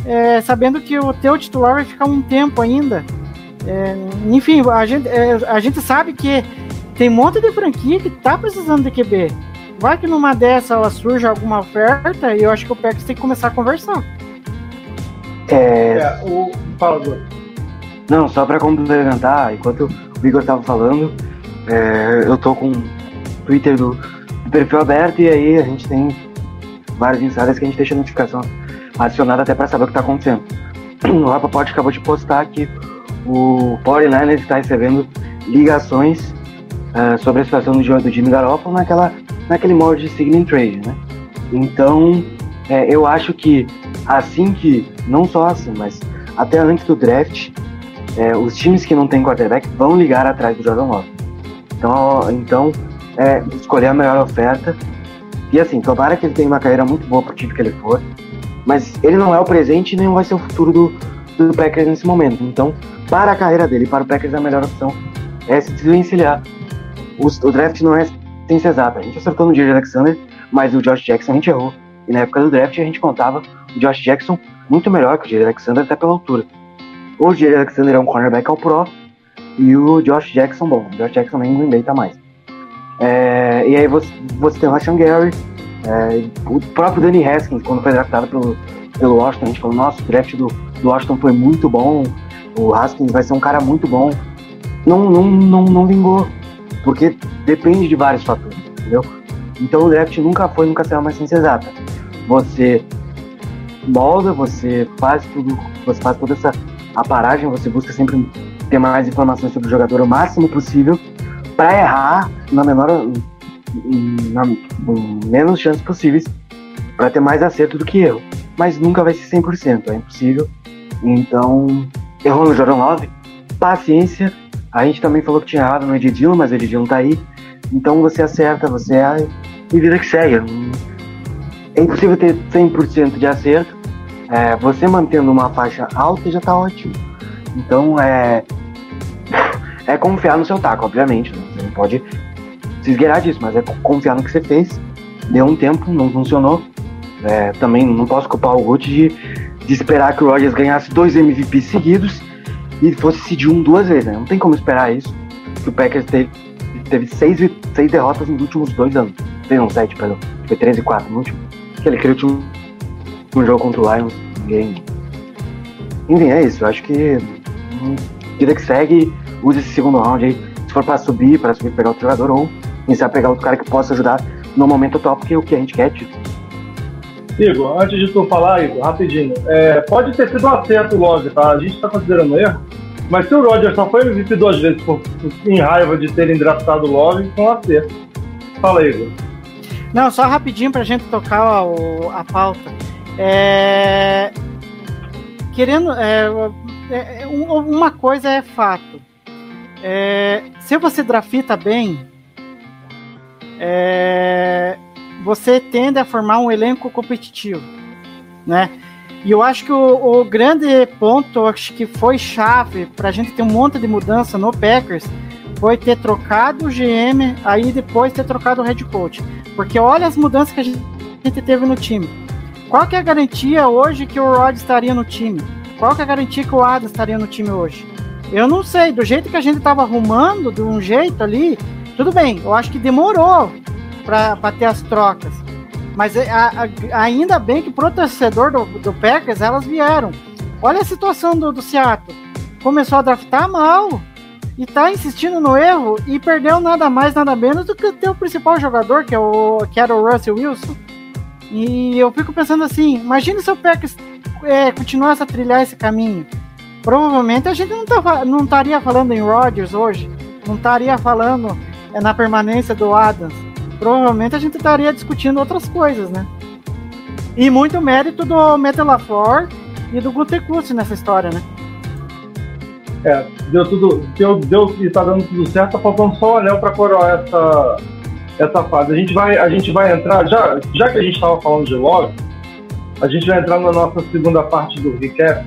é, sabendo que o teu titular vai ficar um tempo ainda. É, enfim, a gente, é, a gente sabe que tem um monte de franquia que tá precisando de QB. Vai que numa dessa surge alguma oferta e eu acho que o Packers tem que começar a conversar. É, É, o. Fala, Gu. Não, só pra complementar, enquanto o Igor tava falando, é, eu tô com o Twitter do, perfil aberto e aí a gente tem vários insiders que a gente deixa a notificação acionada até pra saber o que tá acontecendo. O Rapaport acabou de postar que o 49ers está recebendo ligações ah, sobre a situação do, do Jimmy Garoppolo naquela, naquele modo de signing trade, né? Então, é, eu acho que assim que, não só assim, mas até antes do draft, é, os times que não têm quarterback vão ligar atrás do Jordan Love. Então, então é, escolher a melhor oferta. E assim, tomara que ele tenha uma carreira muito boa pro time que ele for. Mas ele não é o presente e nem vai ser o futuro do, do Packers nesse momento. Então, para a carreira dele, para o Packers, a melhor opção é se desvencilhar. Os- o draft não é ciência exata. A gente acertou no de Alexander, mas o Josh Jackson a gente errou. E na época do draft a gente contava o Josh Jackson muito melhor que o Jerry Alexander, até pela altura. O Jerry Alexander é um cornerback ao pro e o Josh Jackson, bom, o Josh Jackson nem em Green tá mais. É, e aí você, você tem o Rashan Gary, é, o próprio Danny Haskins, quando foi draftado pelo, pelo Washington, a gente falou, nossa, o draft do, do Washington foi muito bom, o Haskins vai ser um cara muito bom. Não, não, não, não vingou, porque depende de vários fatores, entendeu? Então o draft nunca foi, nunca será uma ciência exata. Você molda, você faz tudo, você faz toda essa aparagem, você busca sempre ter mais informações sobre o jogador o máximo possível para errar na menor na menos chances possíveis para ter mais acerto do que erro. Mas nunca vai ser 100%, é impossível. Então, errou no Jordan Love, paciência. A gente também falou que tinha errado no Edidilo, mas o Edidilo tá aí. Então você acerta, você erra e vida que segue. É impossível ter 100% de acerto. É, você mantendo uma faixa alta já tá ótimo. Então é. É confiar no seu taco, obviamente. né? Você não pode se esgueirar disso, mas é confiar no que você fez. Deu um tempo, não funcionou. É, também não posso culpar o Gucci de, de esperar que o Rodgers ganhasse dois MVPs seguidos e fosse decidir um duas vezes, né? Não tem como esperar isso. Que o Packers teve, teve seis, seis derrotas nos últimos dois anos. Não, sete, perdão. Foi 13 e 4 no último. Aquele que último um jogo contra o Lions. Ninguém. Enfim, é isso. Eu acho que. hum, Vida que segue, use esse segundo round aí. Se for pra subir, pra subir pegar outro jogador, ou iniciar a pegar outro cara que possa ajudar no momento atual, porque o que a gente quer é título. Igor, antes de tu falar, Igor, rapidinho. É, pode ter sido um acerto o Love, tá? A gente tá considerando erro. Mas se o Roger só foi MVP duas vezes por, em raiva de terem draftado o Love, foi um acerto. Fala aí, Igor. Não, só rapidinho pra gente tocar o- a pauta. É, Querendo. é, é, um- uma coisa é fato. É, se você drafta bem, é, você tende a formar um elenco competitivo, né? E eu acho que o, o grande ponto, acho que foi chave para a gente ter um monte de mudança no Packers, foi ter trocado o GM, aí depois ter trocado o head coach. Porque olha as mudanças que a gente teve no time. Qual que é a garantia hoje que o Rod estaria no time? Qual que é a garantia que o Adam estaria no time hoje? Eu não sei, do jeito que a gente estava arrumando, de um jeito ali, tudo bem, eu acho que demorou para ter as trocas. Mas é, a- a- ainda bem que pro torcedor do, do Packers elas vieram. Olha a situação do, do Seattle. Começou a draftar mal e tá insistindo no erro e perdeu nada mais, nada menos do que o teu principal jogador, que, é o, que era o Russell Wilson. E eu fico pensando assim, imagine se o Packers é, continuasse a trilhar esse caminho. Provavelmente a gente não, tá, não estaria falando em Rodgers hoje, não estaria falando é, na permanência do Adams. Provavelmente a gente estaria discutindo outras coisas, né? E muito mérito do Metal LaFleur e do Gutekunst nessa história, né? É, deu tudo. Deu, deu e tá dando tudo certo, tá faltando só o anel pra coroar essa, essa fase. A gente vai, a gente vai entrar, já, já que a gente tava falando de Love, a gente vai entrar na nossa segunda parte do recap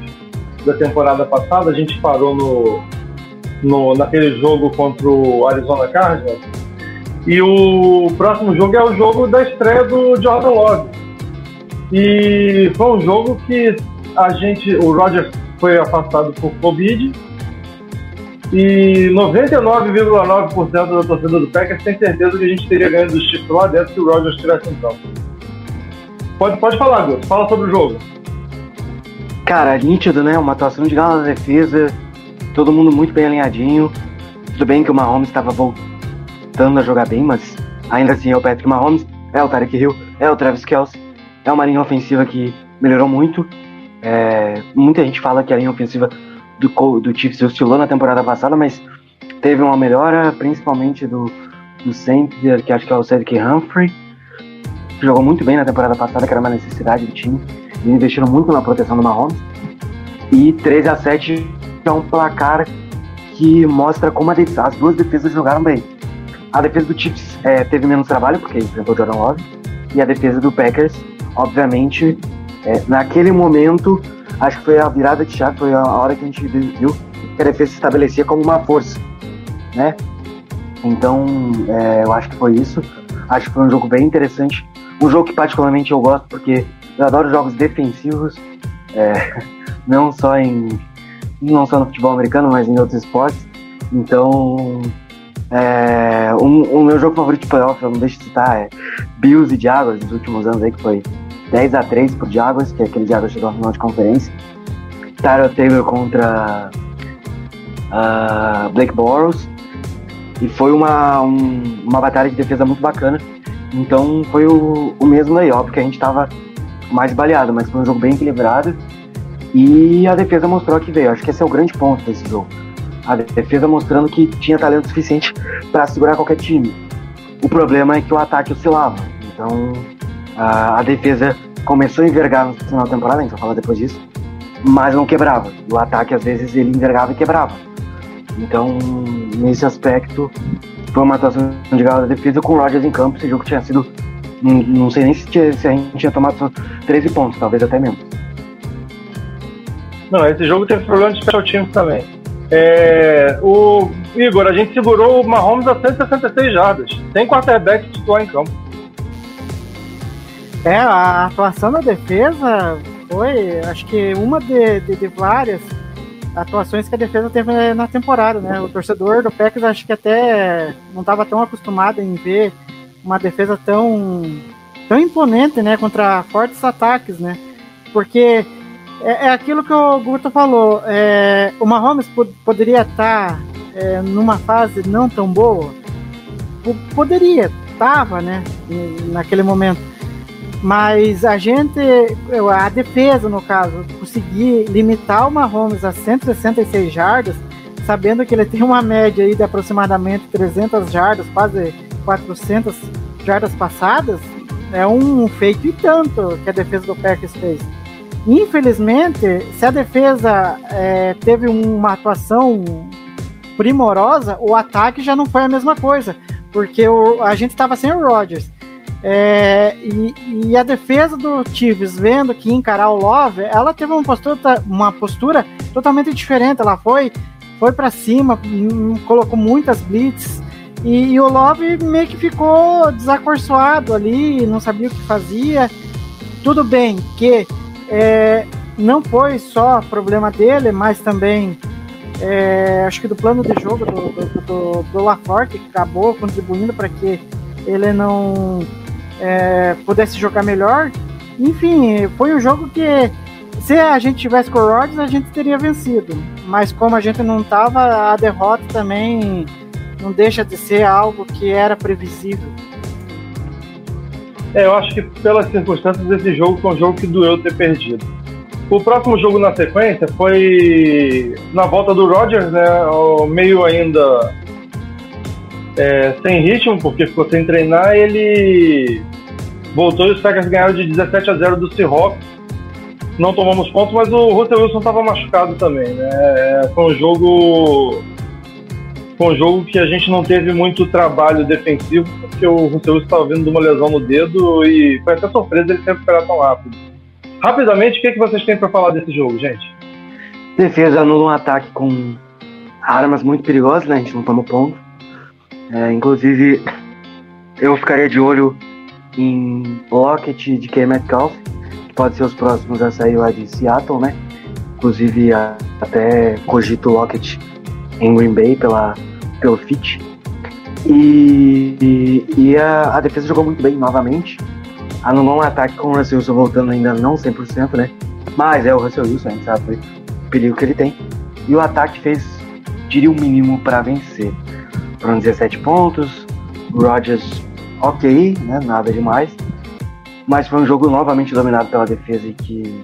da temporada passada. A gente parou no, no naquele jogo contra o Arizona Cardinals. E o próximo jogo é o jogo da estreia do Jordan Love. E foi um jogo que a gente, o Rogers foi afastado por Covid e 99,9% da torcida do Packers tem certeza que a gente teria ganho do Chiefs lá dentro se o Rogers tivesse em campo. Pode, pode falar, Gus. Fala sobre o jogo. Cara, nítido, né? Uma atuação de gala na defesa, todo mundo muito bem alinhadinho. Tudo bem que o Mahomes estava voltando a jogar bem, mas ainda assim é o Patrick Mahomes, é o Tarek Hill, é o Travis Kelce, é uma linha ofensiva que melhorou muito. É, muita gente fala que a linha ofensiva do, do Chiefs oscilou na temporada passada, mas teve uma melhora, principalmente do, do center, que acho que é o Cedric Humphrey, que jogou muito bem na temporada passada, que era uma necessidade do time. E investiram muito na proteção do Mahomes. E 13 a 7 é um placar que mostra como a def- as duas defesas jogaram bem. A defesa do Chiefs é, teve menos trabalho, porque enfrentou Jordan Love. E a defesa do Packers, obviamente, é, naquele momento, acho que foi a virada de chave, foi a hora que a gente viu que a defesa se estabelecia como uma força, né? Então, é, eu acho que foi isso. Acho que foi um jogo bem interessante. Um jogo que particularmente eu gosto, porque eu adoro jogos defensivos, é, não só em não só no futebol americano, mas em outros esportes. Então, é, um- o meu jogo favorito de playoff, eu não deixo de citar, é Bills e Jaguars dos últimos anos aí, que foi 10 a 3 pro Jaguars, que é aquele Jaguars chegou ao final de conferência. Tyler Taylor contra ah, Blake Bortles. E foi uma, um- uma batalha de defesa muito bacana. Então foi o, o mesmo aí, óbvio que a gente tava mais baleado, mas foi um jogo bem equilibrado. E a defesa mostrou que veio. Acho que esse é o grande ponto desse jogo. A defesa mostrando que tinha talento suficiente para segurar qualquer time. O problema é que o ataque oscilava. Então a, a defesa começou a envergar no final da temporada, a gente vai falar depois disso, mas não quebrava. O ataque às vezes ele envergava e quebrava. Então, nesse aspecto, foi uma atuação de gala da defesa com o Rodgers em campo. Esse jogo tinha sido. Não, não sei nem se, tinha- se a gente tinha tomado só 13 pontos, talvez até menos. Não, esse jogo teve problema de special teams também. É, o Igor, a gente segurou o Mahomes a 166 jardas, sem quarterback titular em campo. É, a atuação da defesa foi, acho que uma de, de, de várias atuações que a defesa teve na temporada, né? O torcedor do Packers acho que até não estava tão acostumado em ver uma defesa tão tão imponente, né, contra fortes ataques, né? Porque é, é aquilo que o Guto falou, é, o Mahomes pod poderia estar é, numa fase não tão boa, poderia, tava, né, naquele momento. Mas a gente, a defesa no caso, conseguir limitar o Mahomes a 166 jardas, sabendo que ele tem uma média aí de aproximadamente 300 jardas, quase 400 jardas passadas, é um feito e tanto que a defesa do Packers fez. Infelizmente, se a defesa é, teve uma atuação primorosa, o ataque já não foi a mesma coisa, porque o, a gente estava sem o Rodgers. É, e, e, a defesa do Chiefs, vendo que encarar o Love, ela teve uma postura, uma postura totalmente diferente. Ela foi, foi para cima, hum, colocou muitas blitz, e, e, o Love meio que ficou desacorçoado ali, não sabia o que fazia. Tudo bem que é, não foi só problema dele, mas também é, acho que do plano de jogo do, do, do, do LaFleur, que acabou contribuindo para que ele não é, pudesse jogar melhor. Enfim, foi um jogo que se a gente tivesse com o Rodgers, a gente teria vencido. Mas como a gente não tava, a derrota também não deixa de ser algo que era previsível. É, eu acho que pelas circunstâncias desse jogo foi um jogo que doeu ter perdido. O próximo jogo na sequência foi na volta do Rogers, né? Meio ainda é, sem ritmo, porque ficou sem treinar. Ele voltou e os Packers ganharam de 17 a 0 do Seahawks. Não tomamos pontos, mas o Russell Wilson estava machucado também, né? É, foi um jogo foi um jogo que a gente não teve muito trabalho defensivo, porque o Russell estava vindo de uma lesão no dedo e foi até surpresa ele se recuperar tão rápido. Rapidamente, o que, é que vocês têm para falar desse jogo, gente? Defesa anula um ataque com armas muito perigosas, né? A gente não toma ponto. É, inclusive, eu ficaria de olho em Lockett de K. Metcalf, que pode ser os próximos a sair lá de Seattle, né? Inclusive, até cogito Lockett em Green Bay pela, pelo fit. E, e, e a, a, defesa jogou muito bem novamente. Anulou um ataque com o Russell Wilson voltando ainda não 100%, né? Mas é o Russell Wilson, a gente sabe o perigo que ele tem. E o ataque fez, diria, o mínimo para vencer. Foram 17 pontos, Rodgers ok, né? Nada demais. Mas foi um jogo novamente dominado pela defesa e que,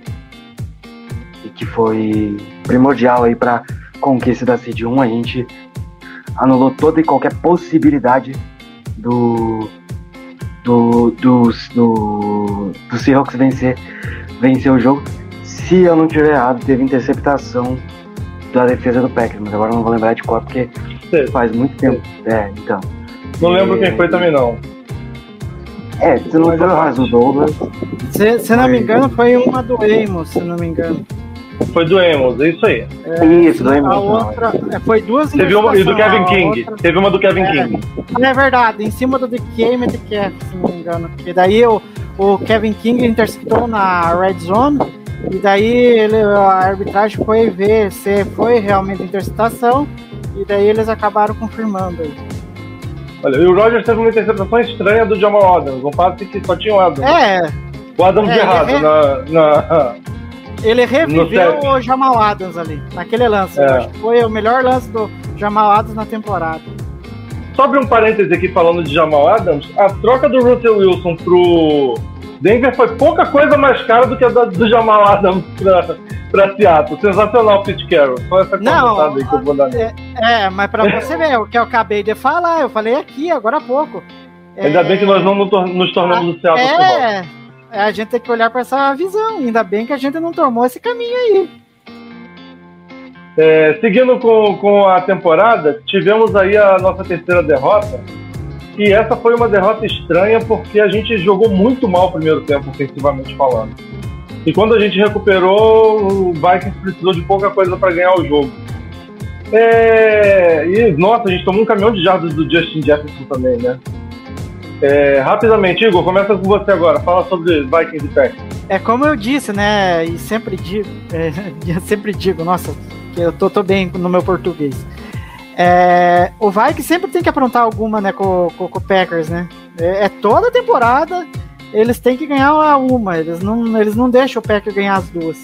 e que foi primordial aí para conquista da Seed 1, a gente anulou toda e qualquer possibilidade do do, do, do, do Seahawks vencer, vencer o jogo. Se eu não tiver errado, teve interceptação da defesa do Packers, mas agora não vou lembrar de qual, porque Faz muito tempo. É, então. Não lembro quem foi também não. É, se não foi o Raso Douglas. Se, se não me engano, foi uma do Amos, se não me engano. Foi do Emos, é isso aí. É, isso, do Emos. A outra, é, foi duas Teve uma e do Kevin King. Outra... Teve uma do Kevin é, King. É verdade, em cima do The Game The Cat, se não me engano. E daí o, o Kevin King interceptou na Red Zone. E daí ele, a arbitragem foi ver se foi realmente interceptação. E daí eles acabaram confirmando aí. Olha, e o Rogers teve uma interceptação estranha do Jamal Adams, um passe que só tinha o Adams. É. O Adams é, errado é, na, na, ele reviveu o Jamal Adams ali, naquele lance. É. Acho que foi o melhor lance do Jamal Adams na temporada. Sobre um parêntese aqui falando de Jamal Adams, a troca do Russell Wilson pro Denver foi pouca coisa mais cara do que a do Jamal Adams pra, pra Seattle. Sensacional, Pete Carroll. Só essa Não, aí que eu vou dar. É, é mas pra você ver, o que eu acabei de falar, eu falei aqui agora há pouco. Ainda é, bem que nós não nos tornamos o Seattle. É, a gente tem que olhar para essa visão. Ainda bem que a gente não tomou esse caminho aí. É, seguindo com, com a temporada, tivemos aí a nossa terceira derrota. E essa foi uma derrota estranha porque a gente jogou muito mal o primeiro tempo, ofensivamente falando. E quando a gente recuperou, o Vikings precisou de pouca coisa para ganhar o jogo. É... E, nossa, a gente tomou um caminhão de jardas do Justin Jefferson também, né? É, rapidamente, Igor, começa com você agora. Fala sobre Vikings e Packers. É como eu disse, né? E sempre digo, é, sempre digo, nossa, que eu tô, tô bem no meu português. É, o Vikings sempre tem que aprontar alguma, né, com, com, com o Packers, né? É, é toda temporada eles têm que ganhar uma, eles não, eles não deixam o Packers ganhar as duas.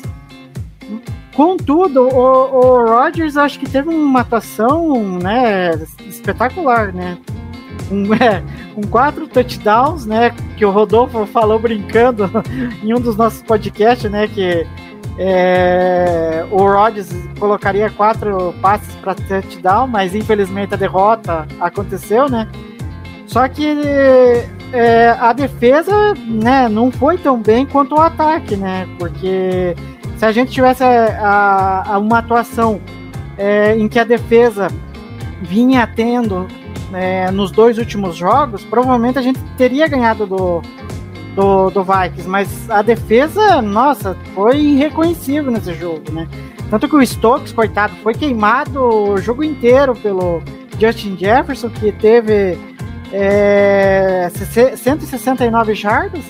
Contudo, o, o Rodgers acho que teve uma atuação, né, espetacular, né? Um, é, com quatro touchdowns, né? Que o Rodolfo falou brincando em um dos nossos podcasts, né? Que é, o Rodgers colocaria quatro passes para touchdown, mas infelizmente a derrota aconteceu, né? Só que é, a defesa, né, não foi tão bem quanto o ataque, né? Porque se a gente tivesse a, a, uma atuação é, em que a defesa vinha tendo é, nos dois últimos jogos, provavelmente a gente teria ganhado do, do, do Vikings, mas a defesa, nossa, foi irreconhecível nesse jogo, né? Tanto que o Stokes, coitado, foi queimado o jogo inteiro pelo Justin Jefferson, que teve é, 169 jardas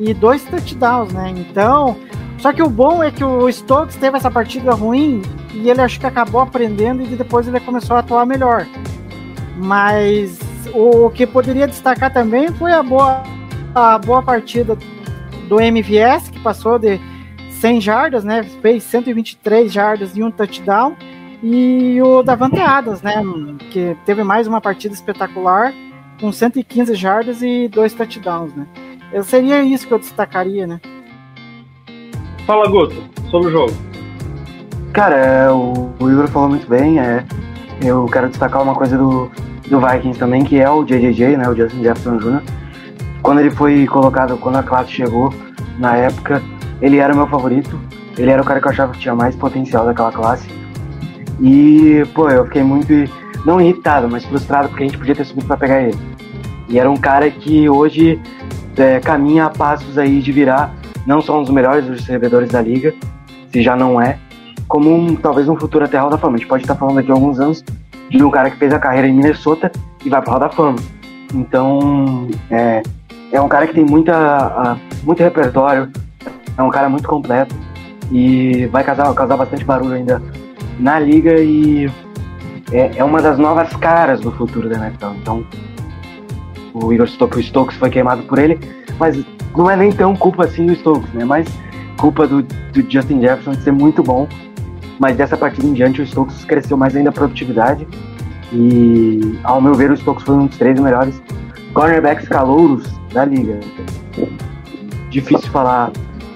e dois touchdowns, né? Então, só que o bom é que o Stokes teve essa partida ruim e ele acho que acabou aprendendo e depois ele começou a atuar melhor. Mas o que poderia destacar também foi a boa, a boa partida do MVS, que passou de 100 jardas, né? Fez 123 jardas e um touchdown. E o Davante Adams, né? Que teve mais uma partida espetacular, com 115 jardas e dois touchdowns, né? Eu seria isso que eu destacaria, né? Fala, Guto, sobre o jogo. Cara, é, o, o Igor falou muito bem. É, eu quero destacar uma coisa do, do Vikings também, que é o JJJ, né, o Justin Jefferson Jr. Quando ele foi colocado, quando a classe chegou, na época, ele era o meu favorito. Ele era o cara que eu achava que tinha mais potencial daquela classe. E, pô, eu fiquei muito, não irritado, mas frustrado porque a gente podia ter subido para pegar ele. E era um cara que hoje é, caminha a passos aí de virar não só um dos melhores recebedores da liga, se já não é, como um, talvez um futuro até Hall da Fama. A gente pode estar falando aqui há alguns anos de um cara que fez a carreira em Minnesota e vai para Hall da Fama. Então, é, é um cara que tem muita, muito repertório, é um cara muito completo e vai causar, causar bastante barulho ainda na liga e é, é uma das novas caras do futuro da NFL. Então, o Igor Stokes foi queimado por ele, mas não é nem tão culpa assim do Stokes, né? Mas culpa do, do Justin Jefferson de ser muito bom. Mas dessa partida em diante o Stokes cresceu mais ainda a produtividade. E ao meu ver o Stokes foi um dos três melhores cornerbacks calouros da liga. Difícil falar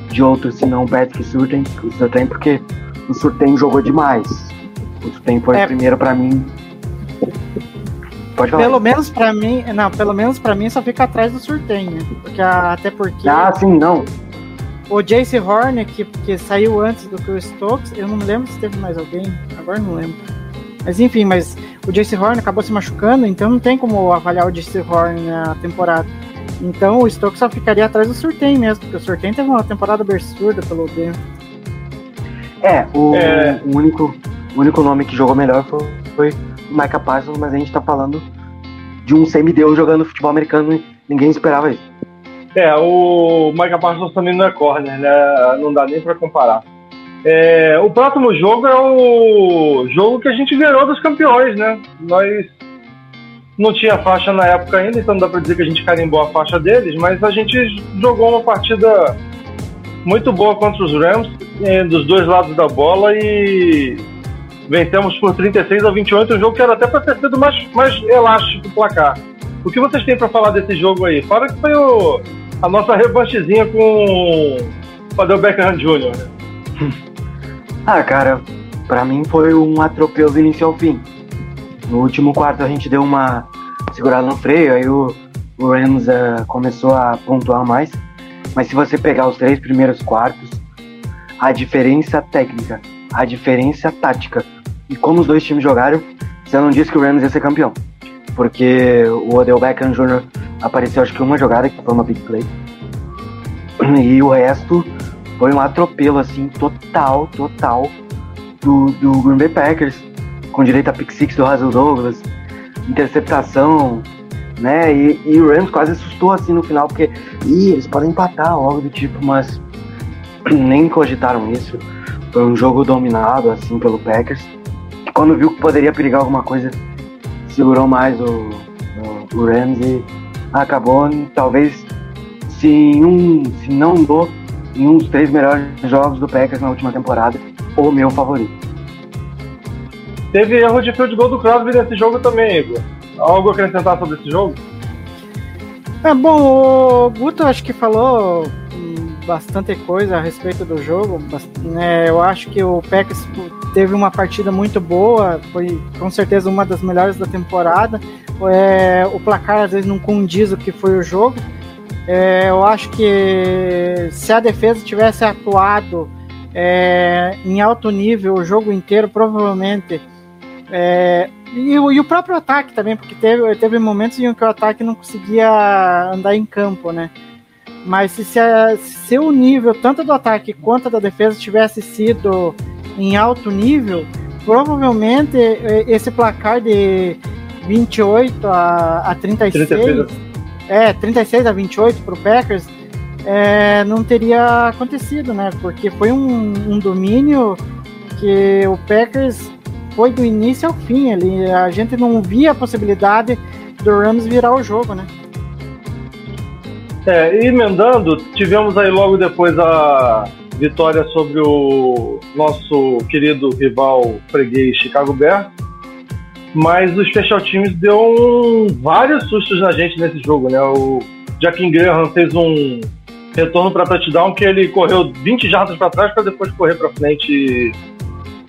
de outro senão o Patrick Surtain, o Surtain porque o Surtain jogou demais. O Surtain foi É. o primeiro pra mim. Pode falar. Pelo menos pra mim, não, pelo menos para mim só fica atrás do Surtain, né? Porque até porque Ah, sim, não. o Jace Horner, que, que saiu antes do que o Stokes, eu não lembro se teve mais alguém, agora não lembro. Mas enfim, mas o Jace Horner acabou se machucando, então não tem como avaliar o Jace Horner na temporada. Então o Stokes só ficaria atrás do Surtain mesmo, porque o Surtain teve uma temporada absurda pelo Denver. É, o, É. o único, o único nome que jogou melhor foi, foi o Micah Parsons, mas a gente tá falando de um semideus jogando futebol americano e ninguém esperava isso. É, o Micah Parsons também não é corner, né? Não dá nem pra comparar. É, o próximo jogo é o jogo que a gente virou dos campeões, né? Nós não tinha faixa na época ainda, então não dá pra dizer que a gente carimbou a faixa deles, mas a gente jogou uma partida muito boa contra os Rams, dos dois lados da bola e vencemos por 36 a 28, um jogo que era até pra ter sido mais, mais elástico o placar. O que vocês têm pra falar desse jogo aí? Fora que foi o, a nossa revanchezinha com o Adel Beckham Jr. né? Ah, cara, pra mim foi um atropelo do início ao fim. No último quarto a gente deu uma segurada no freio, aí o, o Rams eh, começou a pontuar mais. Mas se você pegar os três primeiros quartos, a diferença técnica, a diferença tática e como os dois times jogaram, você não disse que o Rams ia ser campeão. Porque o Odell Beckham Jr. apareceu acho que uma jogada, que foi uma big play. E o resto foi um atropelo, assim, total, total do, do Green Bay Packers, com direito a pick six do Hazel Douglas, interceptação, né? E, e o Rams quase assustou assim no final, porque Ih, eles podem empatar, algo do tipo, mas nem cogitaram isso. Foi um jogo dominado assim pelo Packers. Quando viu que poderia perigar alguma coisa, segurou mais o, o, o Rams e acabou talvez se, em um, se não do, em um dos três melhores jogos do Packers na última temporada, o meu favorito. Teve erro de field goal do Crosby nesse jogo também, Igor. Algo a acrescentar sobre esse jogo? É bom, o Guto acho que falou bastante coisa a respeito do jogo. né, eu acho que o Packers teve uma partida muito boa, foi com certeza uma das melhores da temporada. É, o placar às vezes não condiz o que foi o jogo. É, eu acho que se a defesa tivesse atuado é, em alto nível o jogo inteiro, provavelmente. É, e, o- e o próprio ataque também, porque teve, teve momentos em que o ataque não conseguia andar em campo, né? Mas se, se, a- se o nível tanto do ataque quanto da defesa tivesse sido em alto nível, provavelmente eh, esse placar de 28 a, a 36, 36. é, 36 a 28 para o Packers, é, não teria acontecido, né? Porque foi um, um domínio que o Packers foi do início ao fim ali. A gente não via a possibilidade do Rams virar o jogo, né? É, e emendando, tivemos aí logo depois a vitória sobre o nosso querido rival freguês Chicago Bears. Mas o Special Teams deu um- vários sustos na gente nesse jogo, né? O Jaquim Graham fez um retorno para touchdown que ele correu 20 jardas para trás para depois correr para frente e,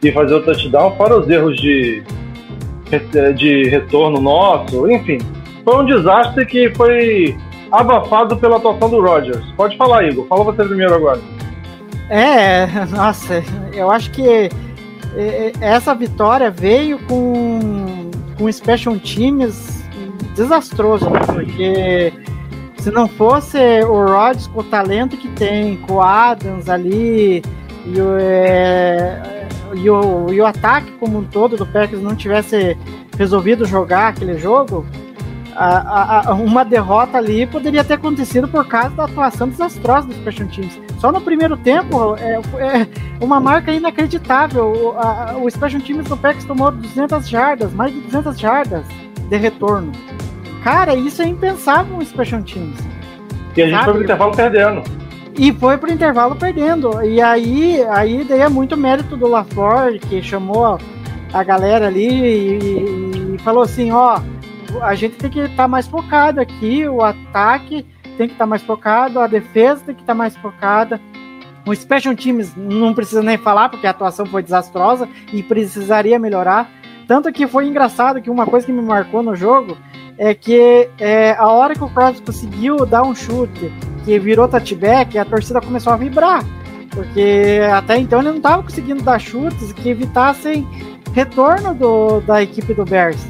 e fazer o touchdown, fora os erros de, de retorno nosso, enfim. Foi um desastre que foi abafado pela atuação do Rodgers. Pode falar, Igor. Fala você primeiro agora. É, nossa, eu acho que é, é, essa vitória veio com, com special teams desastroso, né? Porque se não fosse o Rodgers com o talento que tem, com o Adams ali e o, é, e o, e o ataque como um todo do Packers não tivesse resolvido jogar aquele jogo, a- a- a- uma derrota ali poderia ter acontecido por causa da atuação desastrosa dos Special Teams. Só no primeiro tempo é, é uma marca inacreditável. O, a- o Special Teams do Packers tomou 200 jardas, mais de 200 jardas de retorno. Cara, isso é impensável no Special Teams. E a gente Sabe? foi pro intervalo perdendo. E foi pro intervalo perdendo. E aí, aí daí é muito mérito do LaFleur, que chamou a galera ali e, e falou assim, ó, a gente tem que estar mais focado aqui, o ataque tem que estar mais focado, a defesa tem que estar mais focada. O Special Teams não precisa nem falar, porque a atuação foi desastrosa e precisaria melhorar. Tanto que foi engraçado que uma coisa que me marcou no jogo é que é, a hora que o Crosby conseguiu dar um chute que virou touchback, a torcida começou a vibrar. Porque até então ele não estava conseguindo dar chutes que evitassem retorno do, da equipe do Bears,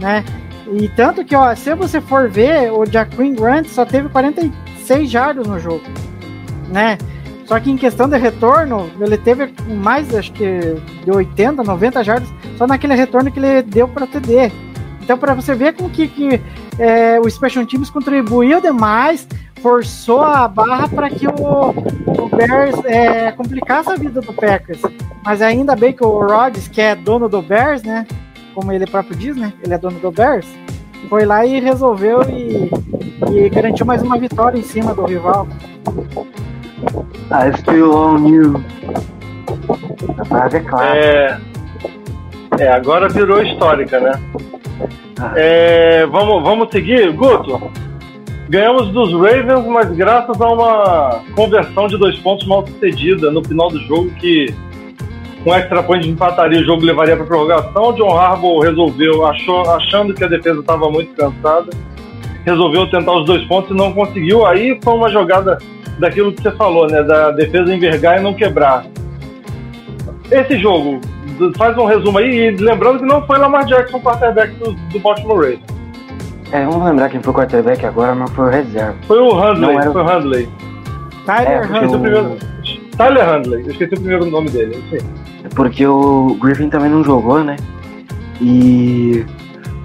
né? E tanto que, ó, se você for ver, o Jaquim Grant só teve 46 jardas no jogo, né? Só que em questão de retorno, ele teve mais, acho que de 80, 90 jardas, só naquele retorno que ele deu para TD. Então, para você ver como que, que é, o Special Teams contribuiu demais, forçou a barra para que o, o Bears é, complicasse a vida do Packers. Mas ainda bem que o Rodgers, que é dono do Bears, né? Como ele próprio diz, né? Ele é dono do Bears. Foi lá e resolveu e, e garantiu mais uma vitória em cima do rival. I still on you. A frase é clara. É, é, agora virou histórica, né? Ah. É, vamos, vamos seguir, Guto? Ganhamos dos Ravens, mas graças a uma conversão de dois pontos mal sucedida no final do jogo, que com extra point empataria o jogo levaria para prorrogação. John Harbaugh resolveu, achou, achando que a defesa estava muito cansada, resolveu tentar os dois pontos e não conseguiu. Aí foi uma jogada daquilo que você falou, né? Da defesa envergar e não quebrar. Esse jogo, faz um resumo aí, e lembrando que não foi Lamar Jackson o quarterback do, do Baltimore Ravens. É, vamos lembrar quem foi o quarterback agora, mas foi o reserva. Foi o Handley, Não era foi o Handley. Tyler É, Esqueci o primeiro. Tyler Handley, eu esqueci o primeiro nome dele. Sim. Porque o Griffin também não jogou, né? E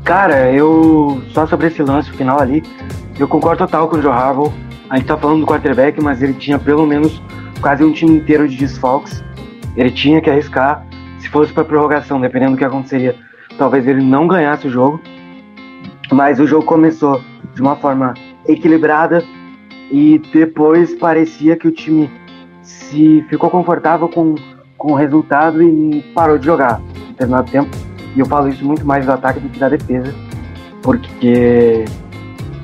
Cara, eu. Só sobre esse lance final ali, eu concordo total com o Joe Harbaugh. A gente tá falando do quarterback, mas ele tinha pelo menos quase um time inteiro de desfalques. Ele tinha que arriscar. Se fosse pra prorrogação, dependendo do que aconteceria, talvez ele não ganhasse o jogo. Mas o jogo começou de uma forma equilibrada e depois parecia que o time se ficou confortável com, com o resultado e parou de jogar em determinado tempo. E eu falo isso muito mais do ataque do que da defesa, porque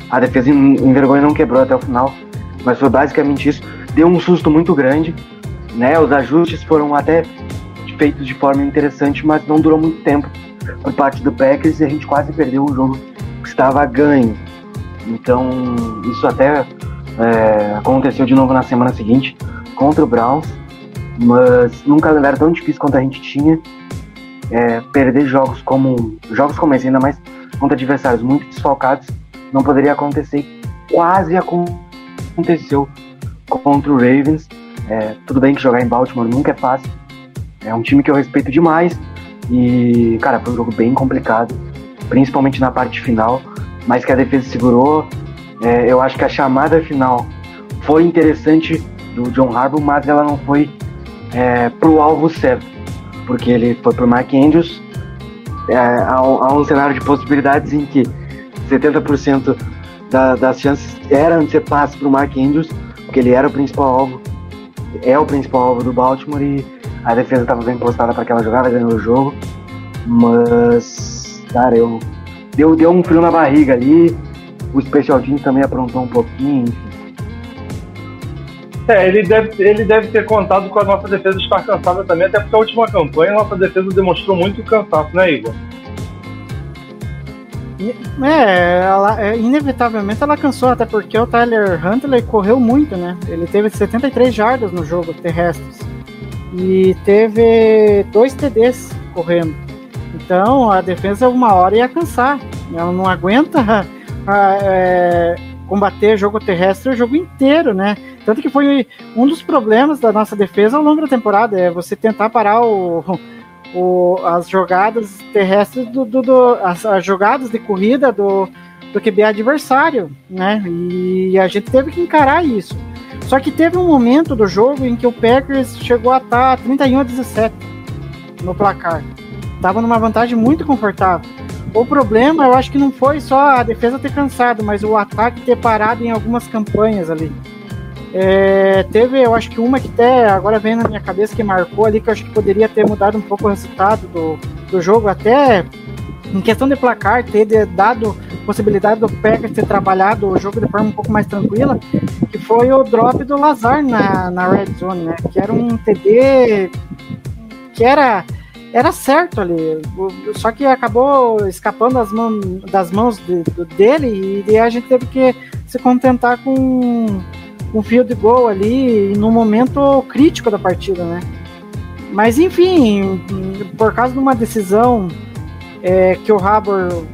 a defesa envergonha não quebrou até o final, mas foi basicamente isso. Deu um susto muito grande, né? Os ajustes foram até feitos de forma interessante, mas não durou muito tempo por parte do Packers e a gente quase perdeu um jogo que estava ganho. Então, isso até é, aconteceu de novo na semana seguinte contra o Browns, mas num calendário tão difícil quanto a gente tinha, é, perder jogos como jogos como esse, ainda mais contra adversários muito desfalcados, não poderia acontecer. Quase aconteceu contra o Ravens. É, tudo bem que jogar em Baltimore nunca é fácil. É um time que eu respeito demais. E, cara, foi um jogo bem complicado, principalmente na parte final, mas que a defesa segurou. É, eu acho que a chamada final foi interessante do John Harbaugh, mas ela não foi é, pro alvo certo, porque ele foi pro Mark Andrews. É, há, há um cenário de possibilidades em que 70% da, das chances eram de ser passe pro Mark Andrews, porque ele era o principal alvo, é o principal alvo do Baltimore e a defesa estava bem postada para aquela jogada, ganhou o jogo. Mas, cara, eu deu, deu um frio na barriga ali. O Special também aprontou um pouquinho, enfim. É, ele deve, ele deve ter contado com a nossa defesa estar cansada também, até porque a última campanha a nossa defesa demonstrou muito cansaço, né, Igor? É, ela, é, inevitavelmente ela cansou, até porque o Tyler Huntley correu muito, né? Ele teve 73 jardas no jogo terrestres e teve dois TDs correndo. Então a defesa uma hora ia cansar. Ela não aguenta é, combater jogo terrestre o jogo inteiro, né? Tanto que foi um dos problemas da nossa defesa ao longo da temporada, é você tentar parar o, o as jogadas terrestres do, do, do as, as, jogadas de corrida do, do QB adversário, né? E a gente teve que encarar isso. Só que teve um momento do jogo em que o Packers chegou a tá estar 31 a 17 no placar. Tava numa vantagem muito confortável. O problema, eu acho que não foi só a defesa ter cansado, mas o ataque ter parado em algumas campanhas ali. É, teve, eu acho que uma que até agora vem na minha cabeça que marcou ali, que eu acho que poderia ter mudado um pouco o resultado do, do jogo, até em questão de placar, ter dado possibilidade do Packers ter trabalhado o jogo de forma um pouco mais tranquila, que foi o drop do Lazar na, na Red Zone, né? Que era um TD que era era certo ali, só que acabou escapando das, mão, das mãos de, de, dele e a gente teve que se contentar com um field goal ali no momento crítico da partida, né? Mas enfim, por causa de uma decisão é, que o Harbour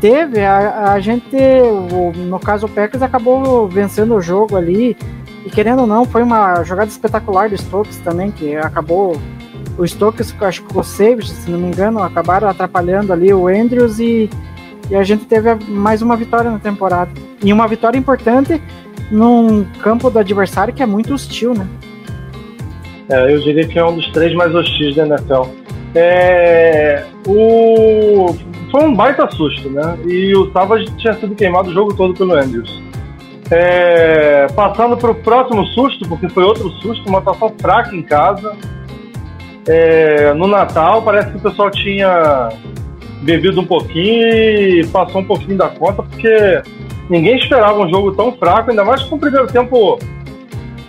teve, a, a gente, o, no caso o Packers, acabou vencendo o jogo ali. E querendo ou não, foi uma jogada espetacular do Stokes também, que acabou. O Stokes, acho que o Saves, se não me engano, acabaram atrapalhando ali o Andrews e, e a gente teve mais uma vitória na temporada. E uma vitória importante num campo do adversário que é muito hostil, né? É, eu diria que é um dos três mais hostis da NFL. É, o, foi um baita susto, né? E o Savage tinha sido queimado o jogo todo pelo Andrews. É, passando para o próximo susto, porque foi outro susto, uma atuação fraca em casa. É, no Natal, parece que o pessoal tinha bebido um pouquinho e passou um pouquinho da conta, porque ninguém esperava um jogo tão fraco, ainda mais com o primeiro tempo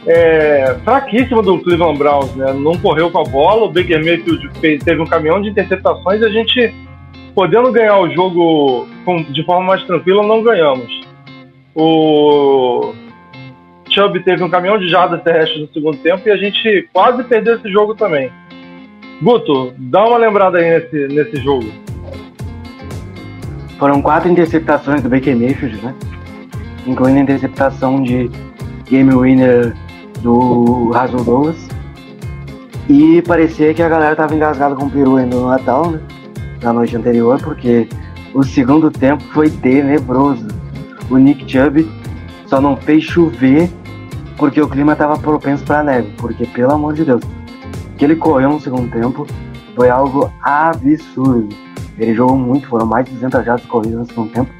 é, fraquíssimo do Cleveland Browns, né? Não correu com a bola, o Baker Mayfield teve um caminhão de interceptações e a gente, podendo ganhar o jogo de forma mais tranquila, não ganhamos. O Chubb teve um caminhão de jardas terrestres no segundo tempo e a gente quase perdeu esse jogo também. Guto, dá uma lembrada aí nesse, nesse jogo. Foram quatro interceptações do Baker Mayfield, né? Incluindo a interceptação de game winner do Rasul Douglas. E parecia que a galera tava engasgada com o peru ainda no Natal, né? Na noite anterior, porque O segundo tempo foi tenebroso. O Nick Chubb só não fez chover porque o clima estava propenso para neve. Porque, pelo amor de Deus, que ele correu no segundo tempo foi algo absurdo. Ele jogou muito, foram mais de 200 jardas corridas no segundo tempo.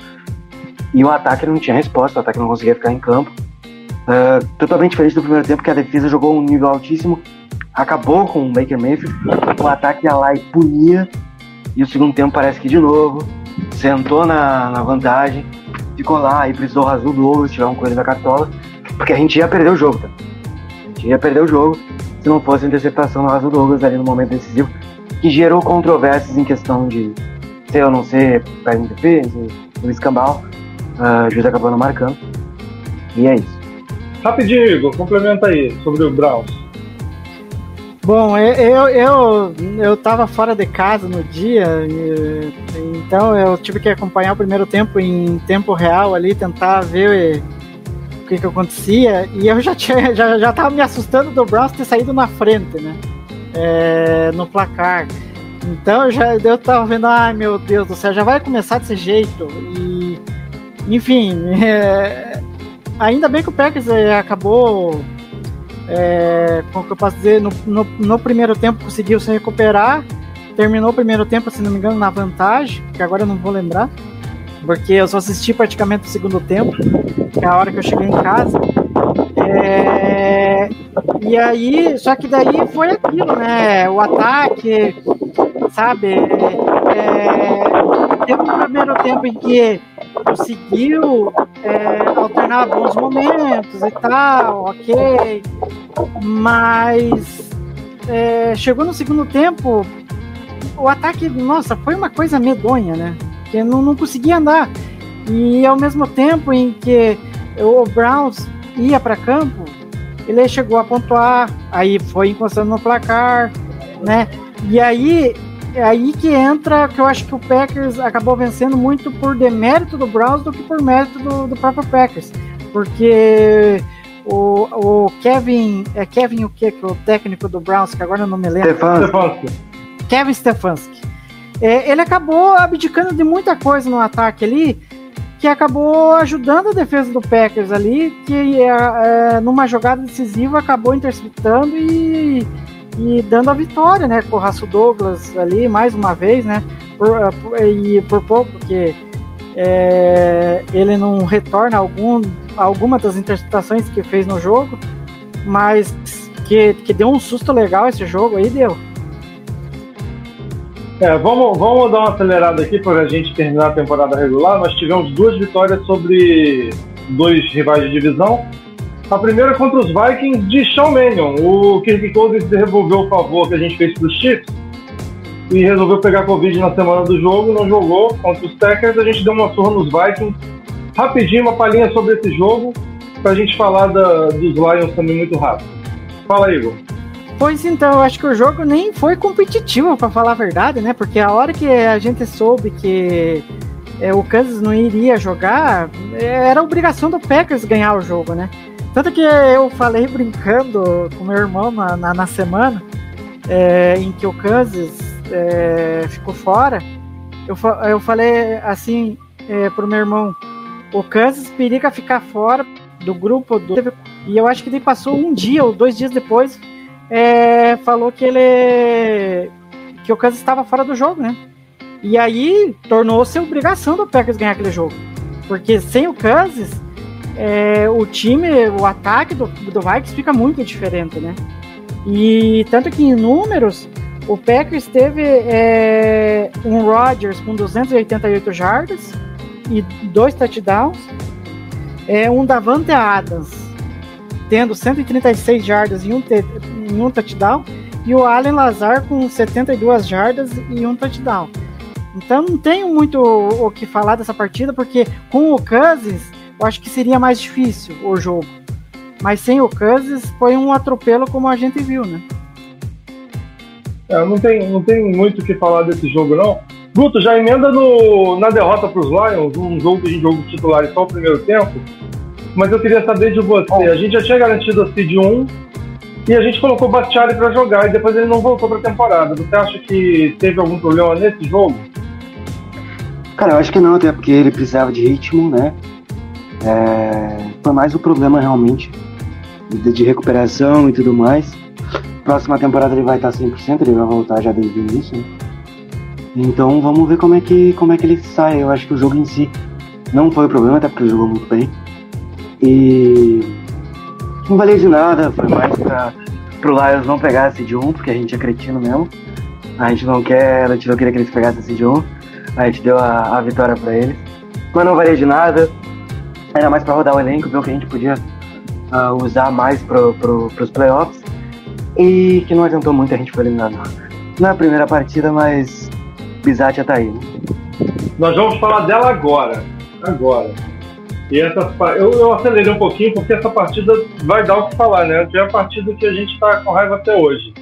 E o ataque não tinha resposta, o ataque não conseguia ficar em campo. Uh, totalmente diferente do primeiro tempo, que a defesa jogou um nível altíssimo, acabou com o Baker Mayfield, o ataque ia lá e punia, e o segundo tempo parece que de novo, sentou na, na vantagem, ficou lá e precisou razão do ovo, tirar um coelho da cartola, porque a gente ia perder o jogo, tá? A gente ia perder o jogo se não fosse a interceptação do Razul Douglas ali no momento decisivo, que gerou controvérsias em questão de ser ou não ser para defesa, o escambau, uh, o juiz acabou não marcando, e é isso. Rapidinho, Igor, complementa aí sobre o Browns. Bom, eu, eu, eu tava fora de casa no dia, então eu tive que acompanhar o primeiro tempo em tempo real ali, tentar ver o que que acontecia, e eu já tinha, já, já tava me assustando do Browns ter saído na frente, né, é, no placar. Então já eu tava vendo, ai meu Deus do céu, já vai começar desse jeito, e enfim, é, ainda bem que o Packers é, acabou, é, como que eu posso dizer, no, no, no, primeiro tempo conseguiu se recuperar, terminou o primeiro tempo, se não me engano, na vantagem, que agora eu não vou lembrar, porque eu só assisti praticamente o segundo tempo, que é a hora que eu cheguei em casa. É, e aí, só que daí foi aquilo, né? O ataque, sabe? É, teve um primeiro tempo em que conseguiu é, alternar bons momentos e tal, ok. Mas é, chegou no segundo tempo, o ataque, nossa, foi uma coisa medonha, né? Que não, não conseguia andar. E ao mesmo tempo em que o Browns ia para campo, ele chegou a pontuar, aí foi encostando no placar, né? E aí é aí que entra que eu acho que o Packers acabou vencendo muito por demérito do Browns do que por mérito do, do próprio Packers. Porque o, o Kevin. É Kevin o que? O técnico do Browns, que agora eu não me lembro. Stefanski. Kevin Stefanski. É, ele acabou abdicando de muita coisa no ataque ali, que acabou ajudando a defesa do Packers ali, que é, é, numa jogada decisiva acabou interceptando e e dando a vitória, né, com o Raço Douglas ali, mais uma vez, né, por, eh, por, e por pouco, porque é, ele não retorna algum, alguma das interpretações que fez no jogo, mas que, que deu um susto legal esse jogo aí, deu. É, vamos, vamos dar uma acelerada aqui para a gente terminar a temporada regular. Nós tivemos duas vitórias sobre dois rivais de divisão. A primeira contra os Vikings de Sean Mannion. O Kirk Cousins devolveu o favor que a gente fez para os Chiefs e resolveu pegar Covid na semana do jogo, não jogou contra os Packers. A gente deu uma surra nos Vikings. Rapidinho, uma palhinha sobre esse jogo, para a gente falar da, dos Lions também muito rápido. Fala, Igor. Pois então, acho que o jogo nem foi competitivo, para falar a verdade, né? Porque a hora que a gente soube que é, o Kansas não iria jogar, era obrigação do Packers ganhar o jogo, né? Tanto que eu falei brincando com meu irmão na, na, na semana é, em que o Kansas é, ficou fora. Eu, eu falei assim é, pro meu irmão: o Kansas periga ficar fora do grupo do. E eu acho que ele passou um dia ou dois dias depois, é, falou que ele. que o Kansas estava fora do jogo, né? E aí tornou-se obrigação do Packers ganhar aquele jogo. Porque sem o Kansas, é, o time, o ataque do, do Vikings fica muito diferente, né? E tanto que em números, o Packers teve é, um Rodgers com 288 jardas e dois touchdowns, é, um Davante Adams tendo 136 jardas e um, um touchdown, e o Allen Lazar com 72 jardas e um touchdown. Então não tenho muito o que falar dessa partida, porque com o Cousins eu acho que seria mais difícil o jogo. Mas sem o Kansas foi um atropelo como a gente viu, né? É, não tem, não tem muito o que falar desse jogo, não. Guto, já emenda no, na derrota para os Lions, um jogo que a gente jogou titular só o primeiro tempo. Mas eu queria saber de você. A gente já tinha garantido a Seed 1 e a gente colocou o Bastiari para jogar e depois ele não voltou para a temporada. Você acha que teve algum problema nesse jogo? Cara, eu acho que não, até porque ele precisava de ritmo, né? É, foi mais o problema realmente de, de recuperação e tudo mais. Próxima temporada ele vai estar 100%, ele vai voltar já desde o início. Né? Então vamos ver como é que como é que ele sai. Eu acho que o jogo em si não foi o problema, até porque ele jogou muito bem. E não valeu de nada, foi mais pra, pro Lions não pegar Seed 1, porque a gente é cretino mesmo. A gente não quer, a gente não queria que eles pegassem Seed 1. A gente deu a, a vitória pra eles. Mas não valia de nada. Era mais pra rodar o elenco, ver o que a gente podia uh, usar mais pro, pro, pros playoffs. E que não adiantou muito, a gente foi eliminado na primeira partida, mas Bizatia tá aí. Né? Nós vamos falar dela agora. Agora. E essa, eu, eu acelerei um pouquinho porque essa partida vai dar o que falar, né? É a partida que a gente está com raiva até hoje.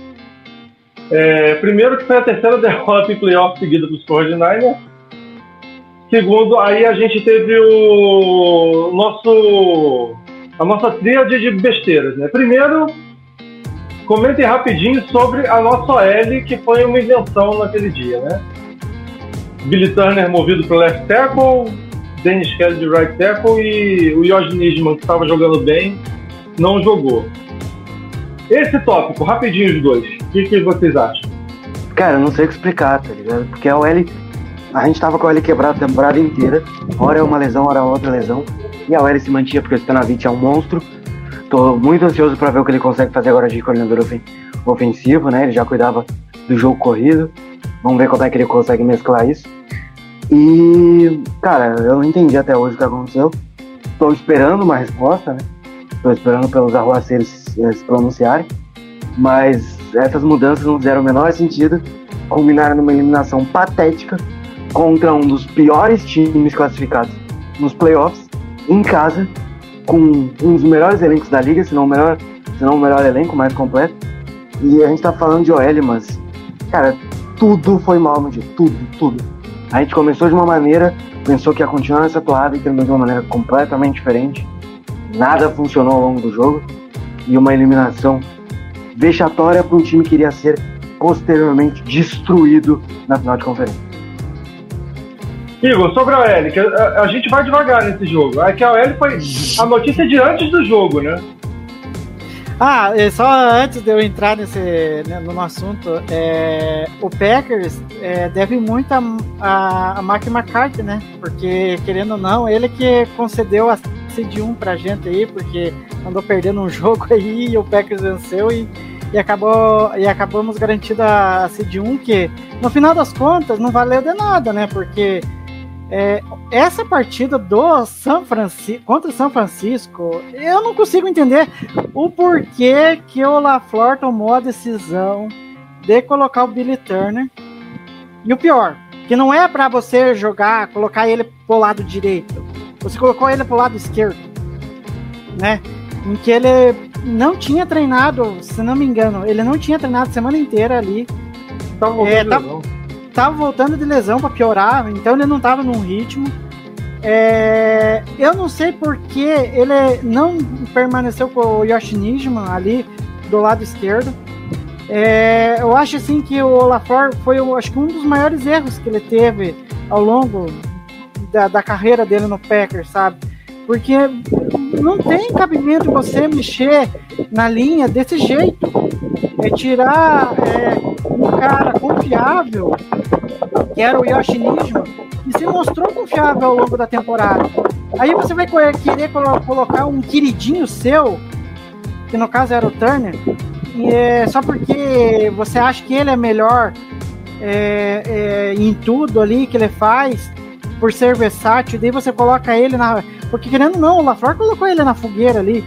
É, primeiro que foi a terceira derrota em playoff seguida para os 49ers. Segundo, aí a gente teve o nosso a nossa tríade de besteiras, né? Primeiro, comentem rapidinho sobre a nossa OL, que foi uma invenção naquele dia, né? Billy Turner movido para left tackle, Dennis Kelly de right tackle e o Josh Nisman, que estava jogando bem, não jogou. Esse tópico, rapidinho os dois, o que, que, vocês acham? Cara, eu não sei o que explicar, tá ligado? Porque a OL, a gente tava com a OL quebrada a temporada inteira, hora é uma lesão, hora é outra lesão, e a OL se mantinha porque o Stanavich é um monstro. Tô muito ansioso para ver o que ele consegue fazer agora de coordenador ofensivo, né? Ele já cuidava do jogo corrido. Vamos ver como é que ele consegue mesclar isso. E, cara, eu não entendi até hoje o que aconteceu. Estou esperando uma resposta, né? Estou esperando pelos arruaceiros se pronunciarem. Mas essas mudanças não fizeram o menor sentido. Culminaram numa eliminação patética contra um dos piores times classificados nos playoffs, em casa, com um dos melhores elencos da liga, se não o melhor, se não o melhor elenco, mais completo. E a gente tá falando de OL, mas, cara, tudo foi mal no dia. Tudo, tudo a gente começou de uma maneira, pensou que ia continuar nessa toada e terminou de uma maneira completamente diferente. Nada funcionou ao longo do jogo e uma eliminação vexatória para um time que iria ser posteriormente destruído na final de conferência. Igor, sobre a OL, que a, a, gente vai devagar nesse jogo. É que a OL foi a notícia de antes do jogo, né? Ah, só antes de eu entrar nesse, né, no assunto, é, o Packers é, deve muito a, a, a Mark McCarthy, né? Porque, querendo ou não, ele que concedeu a seed 1 pra gente aí, porque andou perdendo um jogo aí e o Packers venceu e, e, acabou, e acabamos garantindo a seed 1, que no final das contas não valeu de nada, né? Porque é, essa partida do São Francisco contra o São Francisco, eu não consigo entender o porquê que o LaFleur tomou a decisão de colocar o Billy Turner. E o pior, que não é para você jogar, colocar ele pro lado direito. Você colocou ele pro lado esquerdo, né? Em que ele não tinha treinado, se não me engano, ele não tinha treinado a semana inteira ali. Tava é, tá, tava voltando de lesão para piorar, então ele não tava num ritmo. É, eu não sei porque ele não permaneceu com o Yoshi Nijman ali do lado esquerdo. É, eu acho assim que o Olafur foi acho que um dos maiores erros que ele teve ao longo da, da carreira dele no Packers, sabe? Porque não tem cabimento você mexer na linha desse jeito. É tirar é, um cara confiável que era o Yoshi Nijima, e se mostrou confiável ao longo da temporada. Aí você vai querer colocar um queridinho seu, que no caso era o Turner, e é só porque você acha que ele é melhor é, é, em tudo ali que ele faz, por ser versátil, daí você coloca ele na. Porque querendo ou não, o LaFleur colocou ele na fogueira ali.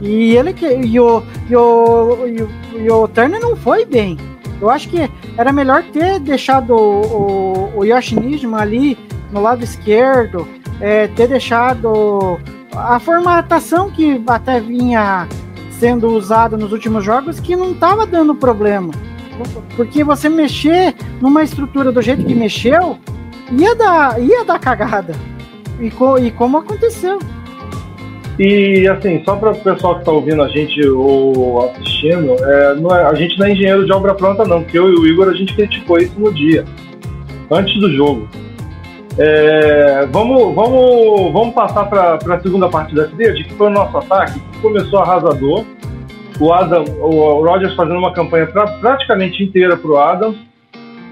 E ele que. E o, e o, e o, e o Turner não foi bem. Eu acho que era melhor ter deixado o, o, o ali no lado esquerdo, é, ter deixado a formatação que até vinha sendo usada nos últimos jogos que não estava dando problema. Porque você mexer numa estrutura do jeito que mexeu, ia dar, ia dar cagada. E, co, e como aconteceu. E assim, só para o pessoal que está ouvindo a gente ou assistindo, é, é, a gente não é engenheiro de obra pronta, não, porque eu e o Igor a gente criticou isso no dia, antes do jogo. É, vamos, vamos, vamos passar para a segunda parte da tríade, que foi o nosso ataque, que começou arrasador. O Adam, o Rogers fazendo uma campanha pra, praticamente inteira para o Adams.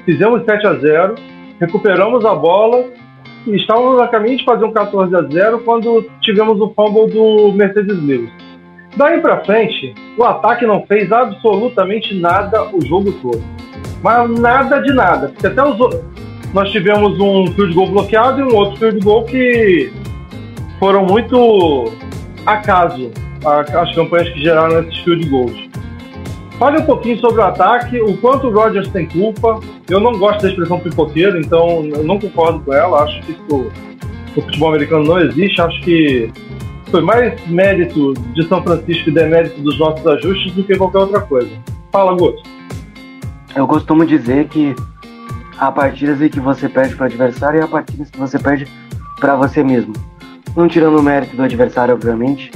Fizemos 7 a 0 recuperamos a bola estávamos a caminho de fazer um 14 a 0 quando tivemos o fumble do Mercedes Lewis. Daí para frente, o ataque não fez absolutamente nada o jogo todo. Mas nada de nada. Porque até os, nós tivemos um field goal bloqueado e um outro field goal que foram muito acaso as campanhas que geraram esses field goals. Fale um pouquinho sobre o ataque, o quanto o Rodgers tem culpa. Eu não gosto da expressão pipoqueiro, então eu não concordo com ela. Acho que no futebol americano não existe. Acho que foi mais mérito de São Francisco e demérito dos nossos ajustes do que qualquer outra coisa. Fala, Guto. Eu costumo dizer que há partidas em que você perde para o adversário e há partidas que você perde para você mesmo. Não tirando o mérito do adversário, obviamente,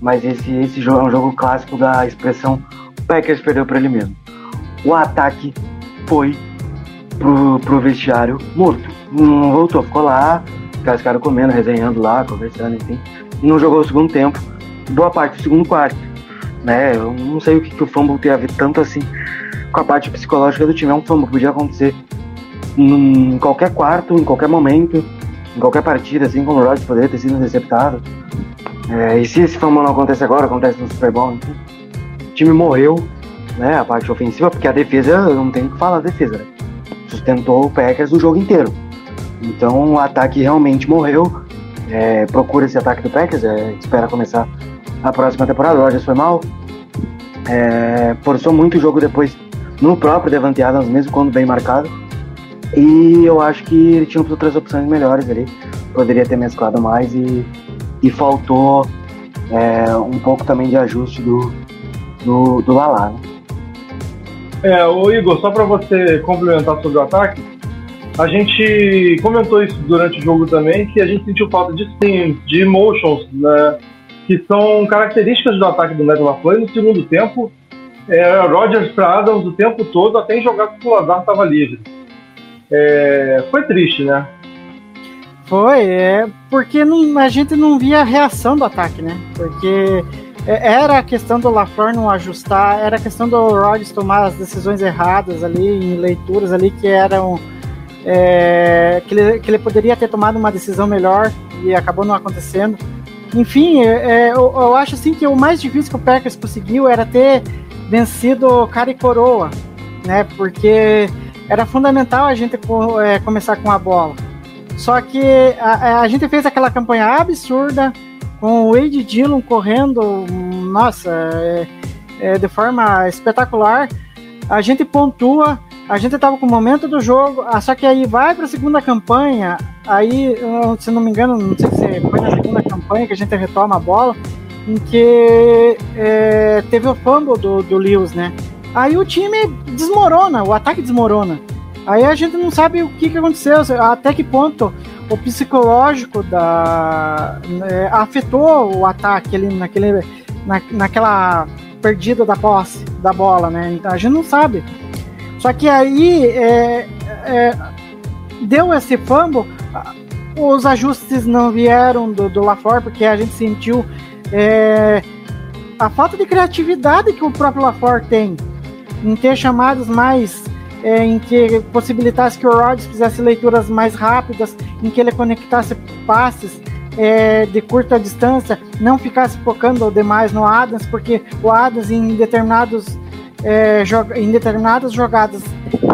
mas esse, esse jogo é um jogo clássico da expressão Packers perdeu para ele mesmo. O ataque foi pro, pro vestiário morto. Não voltou, ficou lá, ficaram comendo, resenhando lá, conversando, enfim. Não jogou o segundo tempo, boa parte do segundo quarto. Né? Eu não sei o que, que o fumble tem a ver tanto assim com a parte psicológica do time. É um fumble, podia acontecer em qualquer quarto, em qualquer momento, em qualquer partida, assim como o Rodgers poderia ter sido interceptado. É, e se esse fumble não acontece agora, acontece no Super Bowl, enfim time morreu, né? A parte ofensiva, porque a defesa, não tem o que falar, a defesa, né? Sustentou o Packers o jogo inteiro. Então o ataque realmente morreu. É, procura esse ataque do Packers, é, espera começar a próxima temporada. O Rodgers foi mal. É, forçou muito o jogo depois no próprio Devante Adams, mesmo quando bem marcado. E eu acho que ele tinha outras opções melhores ali. Poderia ter mesclado mais e, e faltou é, um pouco também de ajuste do, do, do Lala. Né? É, o Igor, só para você complementar sobre o ataque, a gente comentou isso durante o jogo também, que a gente sentiu falta de steam, de emotions, né, que são características do ataque do Metal LaFleur. No segundo tempo, é, Rodgers para Adams o tempo todo, até em jogar com o Lazar estava livre. É, foi triste, né? Foi, é, porque não, a gente não via a reação do ataque, né? Porque era a questão do LaFleur não ajustar, era a questão do Rodgers tomar as decisões erradas ali, em leituras ali que eram. É, que, ele, que ele poderia ter tomado uma decisão melhor e acabou não acontecendo. Enfim, é, é eu, eu, acho assim que o mais difícil que o Packers conseguiu era ter vencido cara e coroa, né? Porque era fundamental a gente é, começar com a bola. Só que a, a gente fez aquela campanha absurda, com o Wade Dillon correndo, nossa, é, é, de forma espetacular. A gente pontua, a gente estava com o momento do jogo, ah, só que aí vai para a segunda campanha, aí, se não me engano, não sei se foi na segunda campanha que a gente retoma a bola, em que é, teve o fumble do, do Lewis, né? Aí o time desmorona, o ataque desmorona. Aí a gente não sabe o que, que aconteceu, até que ponto o psicológico da é, afetou o ataque ali naquele, na, naquela perdida da posse da bola, né? Então, a gente não sabe. Só que aí é, é, deu esse fumble, os ajustes não vieram do, do LaFleur, porque a gente sentiu é, a falta de criatividade que o próprio LaFleur tem em ter chamadas mais é, em que possibilitasse que o Rodgers fizesse leituras mais rápidas, em que ele conectasse passes é, de curta distância, não ficasse focando demais no Adams, porque o Adams em determinados é, em determinadas jogadas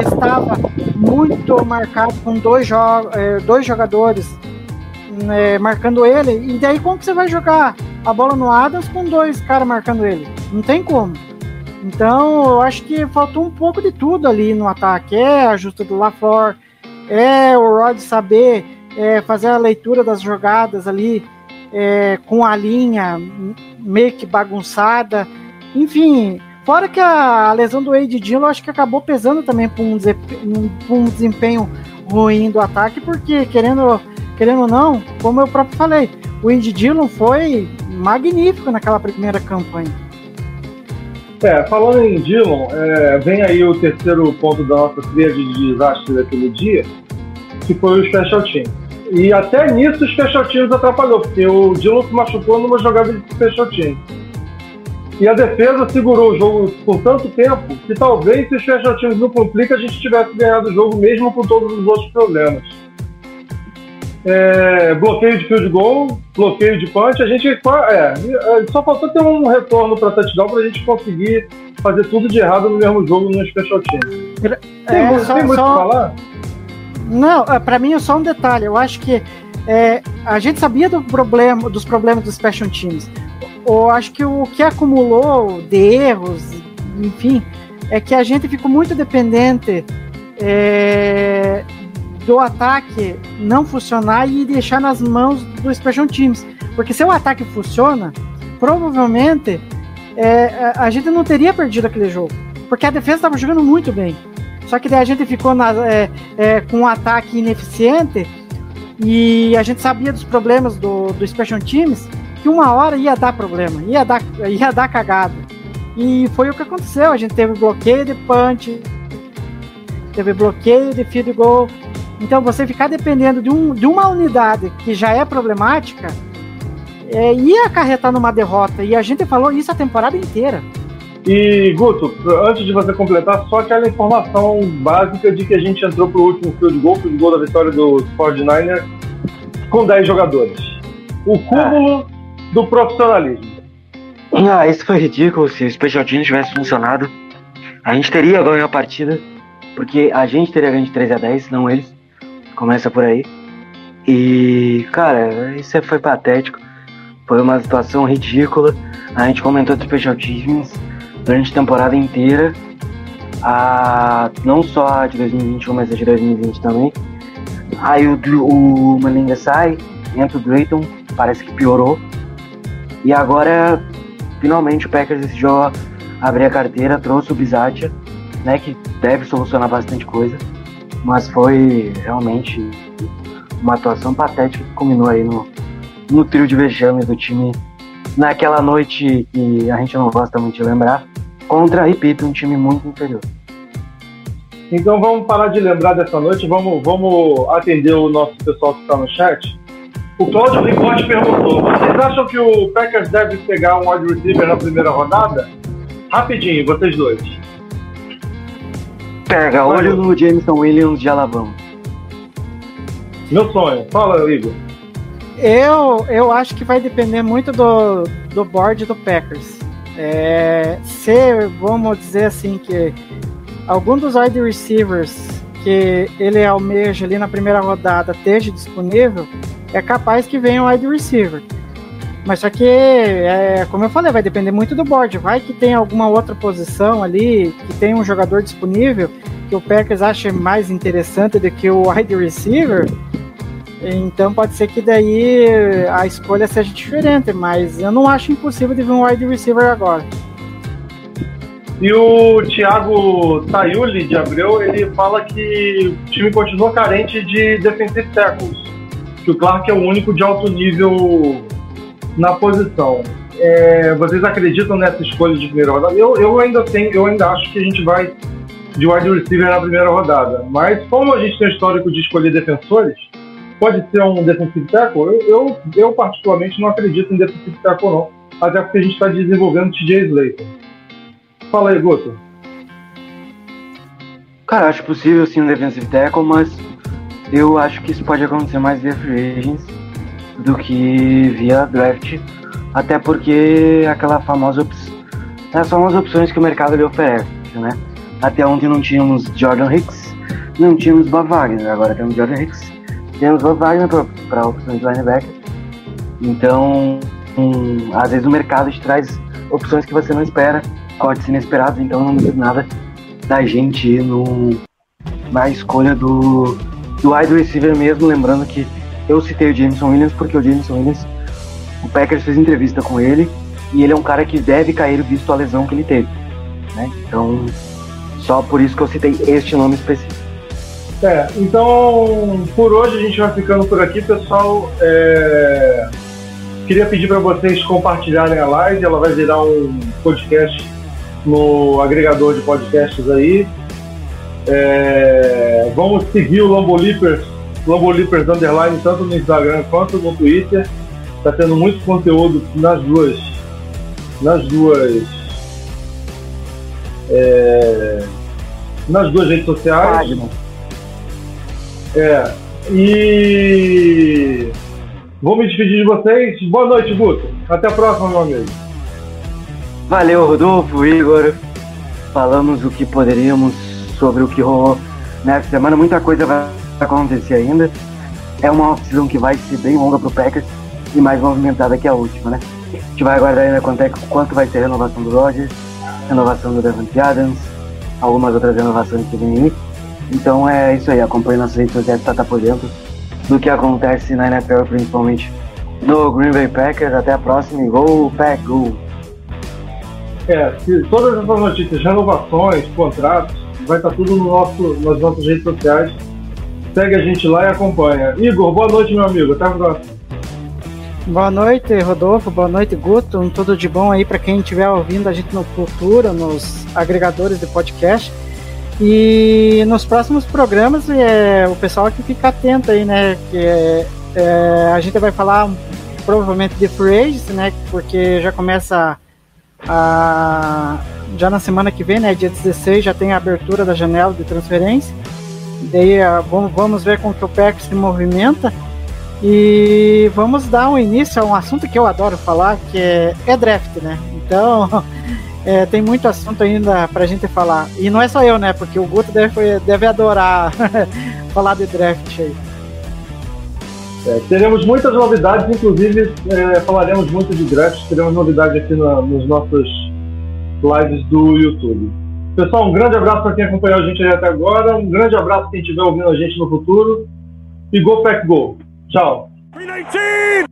estava muito marcado com dois, jo é, dois jogadores né, marcando ele, e daí como que você vai jogar a bola no Adams com dois caras marcando ele? Não tem como. Então, eu acho que faltou um pouco de tudo ali no ataque. É a ajuste do LaFleur, é o Rod saber é, fazer a leitura das jogadas ali é, com a linha meio que bagunçada. Enfim, fora que a lesão do Wade Dillon acho que acabou pesando também para um, um, desempenho ruim do ataque, porque querendo, querendo ou não, como eu próprio falei, o Wade Dillon foi magnífico naquela primeira campanha. É, falando em Dillon, é, vem aí o terceiro ponto da nossa trilha de desastre daquele dia, que foi o Special Team. E até nisso os special teams atrapalhou, porque o Dillon se machucou numa jogada de special teams. E a defesa segurou o jogo por tanto tempo que talvez se os special teams não complicam, a gente tivesse ganhado o jogo mesmo com todos os outros problemas. É, bloqueio de field goal, bloqueio de punch, a gente é, só faltou ter um retorno para touchdown para a gente conseguir fazer tudo de errado no mesmo jogo no special team. Tem, É, muito- só- tem muito só- que falar? Não, é, pra mim é só um detalhe. Eu acho que é, a gente sabia do problema, dos problemas dos Special Teams. Eu acho que o que acumulou de erros, enfim, é que a gente ficou muito dependente é, do ataque não funcionar e deixar nas mãos dos Special Teams. Porque se o ataque funciona, provavelmente é, a a gente não teria perdido aquele jogo. Porque a defesa estava jogando muito bem. Só que daí a gente ficou na, é, é, com um ataque ineficiente e a gente sabia dos problemas do, do Special Teams que uma hora ia dar problema, ia dar, ia dar cagada. E foi o que aconteceu. A gente teve bloqueio de punch, teve bloqueio de field goal. Então você ficar dependendo de, um, de uma unidade que já é problemática é, ia acarretar numa derrota. E a gente falou isso a temporada inteira. E, Guto, antes de você completar, só aquela informação básica de que a gente entrou pro último field goal, field goal da vitória do 49ers, com 10 jogadores. O cúmulo do profissionalismo. Ah, isso foi ridículo. Se o Special Teams tivesse funcionado, a gente teria ganho a partida. Porque a gente teria ganho de 13 a 10, não eles. Começa por aí. E, cara, isso foi patético. Foi uma situação ridícula. A gente comentou do Special Teams durante a temporada inteira. A, não só a de 2021, mas a de 2020 também. Aí o, o Malinga sai, entra o Drayton, parece que piorou. E agora, finalmente, o Packers decidiu abrir a carteira, trouxe o Bizatia, né, que deve solucionar bastante coisa. Mas foi realmente uma atuação patética que culminou aí no, no trio de vexames do time naquela noite que a gente não gosta muito de lembrar, contra, repito, um time muito inferior. Então vamos parar de lembrar dessa noite, vamos, vamos atender o nosso pessoal que está no chat. O Claudio Ricotti perguntou: vocês acham que o Packers deve pegar um wide receiver na primeira rodada? Rapidinho, vocês dois. Pega, olho no Jameson Williams de Alabama. Meu sonho. Fala, Igor. Eu, eu acho que vai depender muito do, do board do Packers. É, se, vamos dizer assim, que algum dos wide receivers que ele almeja ali na primeira rodada esteja disponível, é capaz que venha um wide receiver. Mas só que, é, como eu falei, vai depender muito do board. Vai que tem alguma outra posição ali, que tem um jogador disponível, que o Packers acha mais interessante do que o wide receiver. Então pode ser que daí a escolha seja diferente, mas eu não acho impossível de ver um wide receiver agora. E o Thiago Tayuli de Abreu, ele fala que o time continua carente de defensive tackles. Que o Clark é o único de alto nível na posição. É, vocês acreditam nessa escolha de primeira rodada? Eu, eu ainda tenho, eu ainda acho que a gente vai de wide receiver na primeira rodada. Mas como a gente tem histórico de escolher defensores, pode ser um defensive tackle? Eu, eu, eu particularmente não acredito em defensive tackle não. Até porque a gente está desenvolvendo TJ Slater. Fala aí, Guto. Cara, acho possível sim um defensive tackle, mas eu acho que isso pode acontecer mais via free agents do que via draft. Até porque aquela famosa opção. As opções que o mercado lhe oferece, né? Até ontem não tínhamos Jordan Hicks, não tínhamos Bob Wagner, agora temos Jordan Hicks, temos Bob Wagner para opções de linebacker. Então, hum, às vezes o mercado te traz opções que você não espera, cortes inesperados, então não duvido nada da gente ir no, na escolha do, do wide receiver mesmo, lembrando que eu citei o Jameson Williams porque o Jameson Williams, o Packers fez entrevista com ele e ele é um cara que deve cair visto a lesão que ele teve. Né? Então, só por isso que eu citei este nome específico. É, então por hoje a gente vai ficando por aqui, pessoal. É, Queria pedir para vocês compartilharem a live, ela vai virar um podcast no agregador de podcasts aí. É, Vamos seguir o Lambo Leapers Globolippers Underline, tanto no Instagram quanto no Twitter. Tá tendo muito conteúdo nas duas. Nas duas. é, nas duas redes sociais. É. E. Vou me despedir de vocês. Boa noite, Guto. Até a próxima, meu amigo. Valeu, Rodolfo, Igor. Falamos o que poderíamos sobre o que rolou nessa semana. Muita coisa vai acontecer ainda. É uma off-season que vai ser bem longa pro Packers e mais movimentada que a última, né? A gente vai aguardar ainda quanto, é, quanto vai ser a renovação do Rodgers, renovação do Devante Adams, algumas outras renovações que vem aí. Então é isso aí, acompanhe nossas redes sociais para estar por dentro do que acontece na NFL, principalmente no Green Bay Packers. Até a próxima e Go Pack Go! É, todas essas notícias, renovações, contratos, vai estar tudo no nosso, nas nossas redes sociais. Segue a gente lá e acompanha. Igor, boa noite, meu amigo. Até a próxima. Boa noite, Rodolfo. Boa noite, Guto. Um tudo de bom aí para quem estiver ouvindo a gente no futuro, nos agregadores de podcast. E nos próximos programas, é, o pessoal que fica atento aí, né? Que é, é, a gente vai falar provavelmente de free né? Porque já começa a, já na semana que vem, né? Dia 16 já tem a abertura da janela de transferência. Daí vamos, vamos ver como que o PEC se movimenta. E vamos dar um início a um assunto que eu adoro falar, que é, é draft, né? Então, é, tem muito assunto ainda pra gente falar. E não é só eu, né? Porque o Guto deve, deve adorar falar de draft aí. É, teremos muitas novidades, inclusive é, falaremos muito de draft, teremos novidades aqui na, nos nossos lives do YouTube. Pessoal, um grande abraço para quem acompanhou a gente até agora, um grande abraço para quem estiver ouvindo a gente no futuro. E Go Pack Go! Tchau!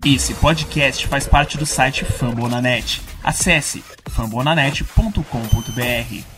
Esse podcast faz parte do site Fambonanet. Acesse fambonanet.com.br.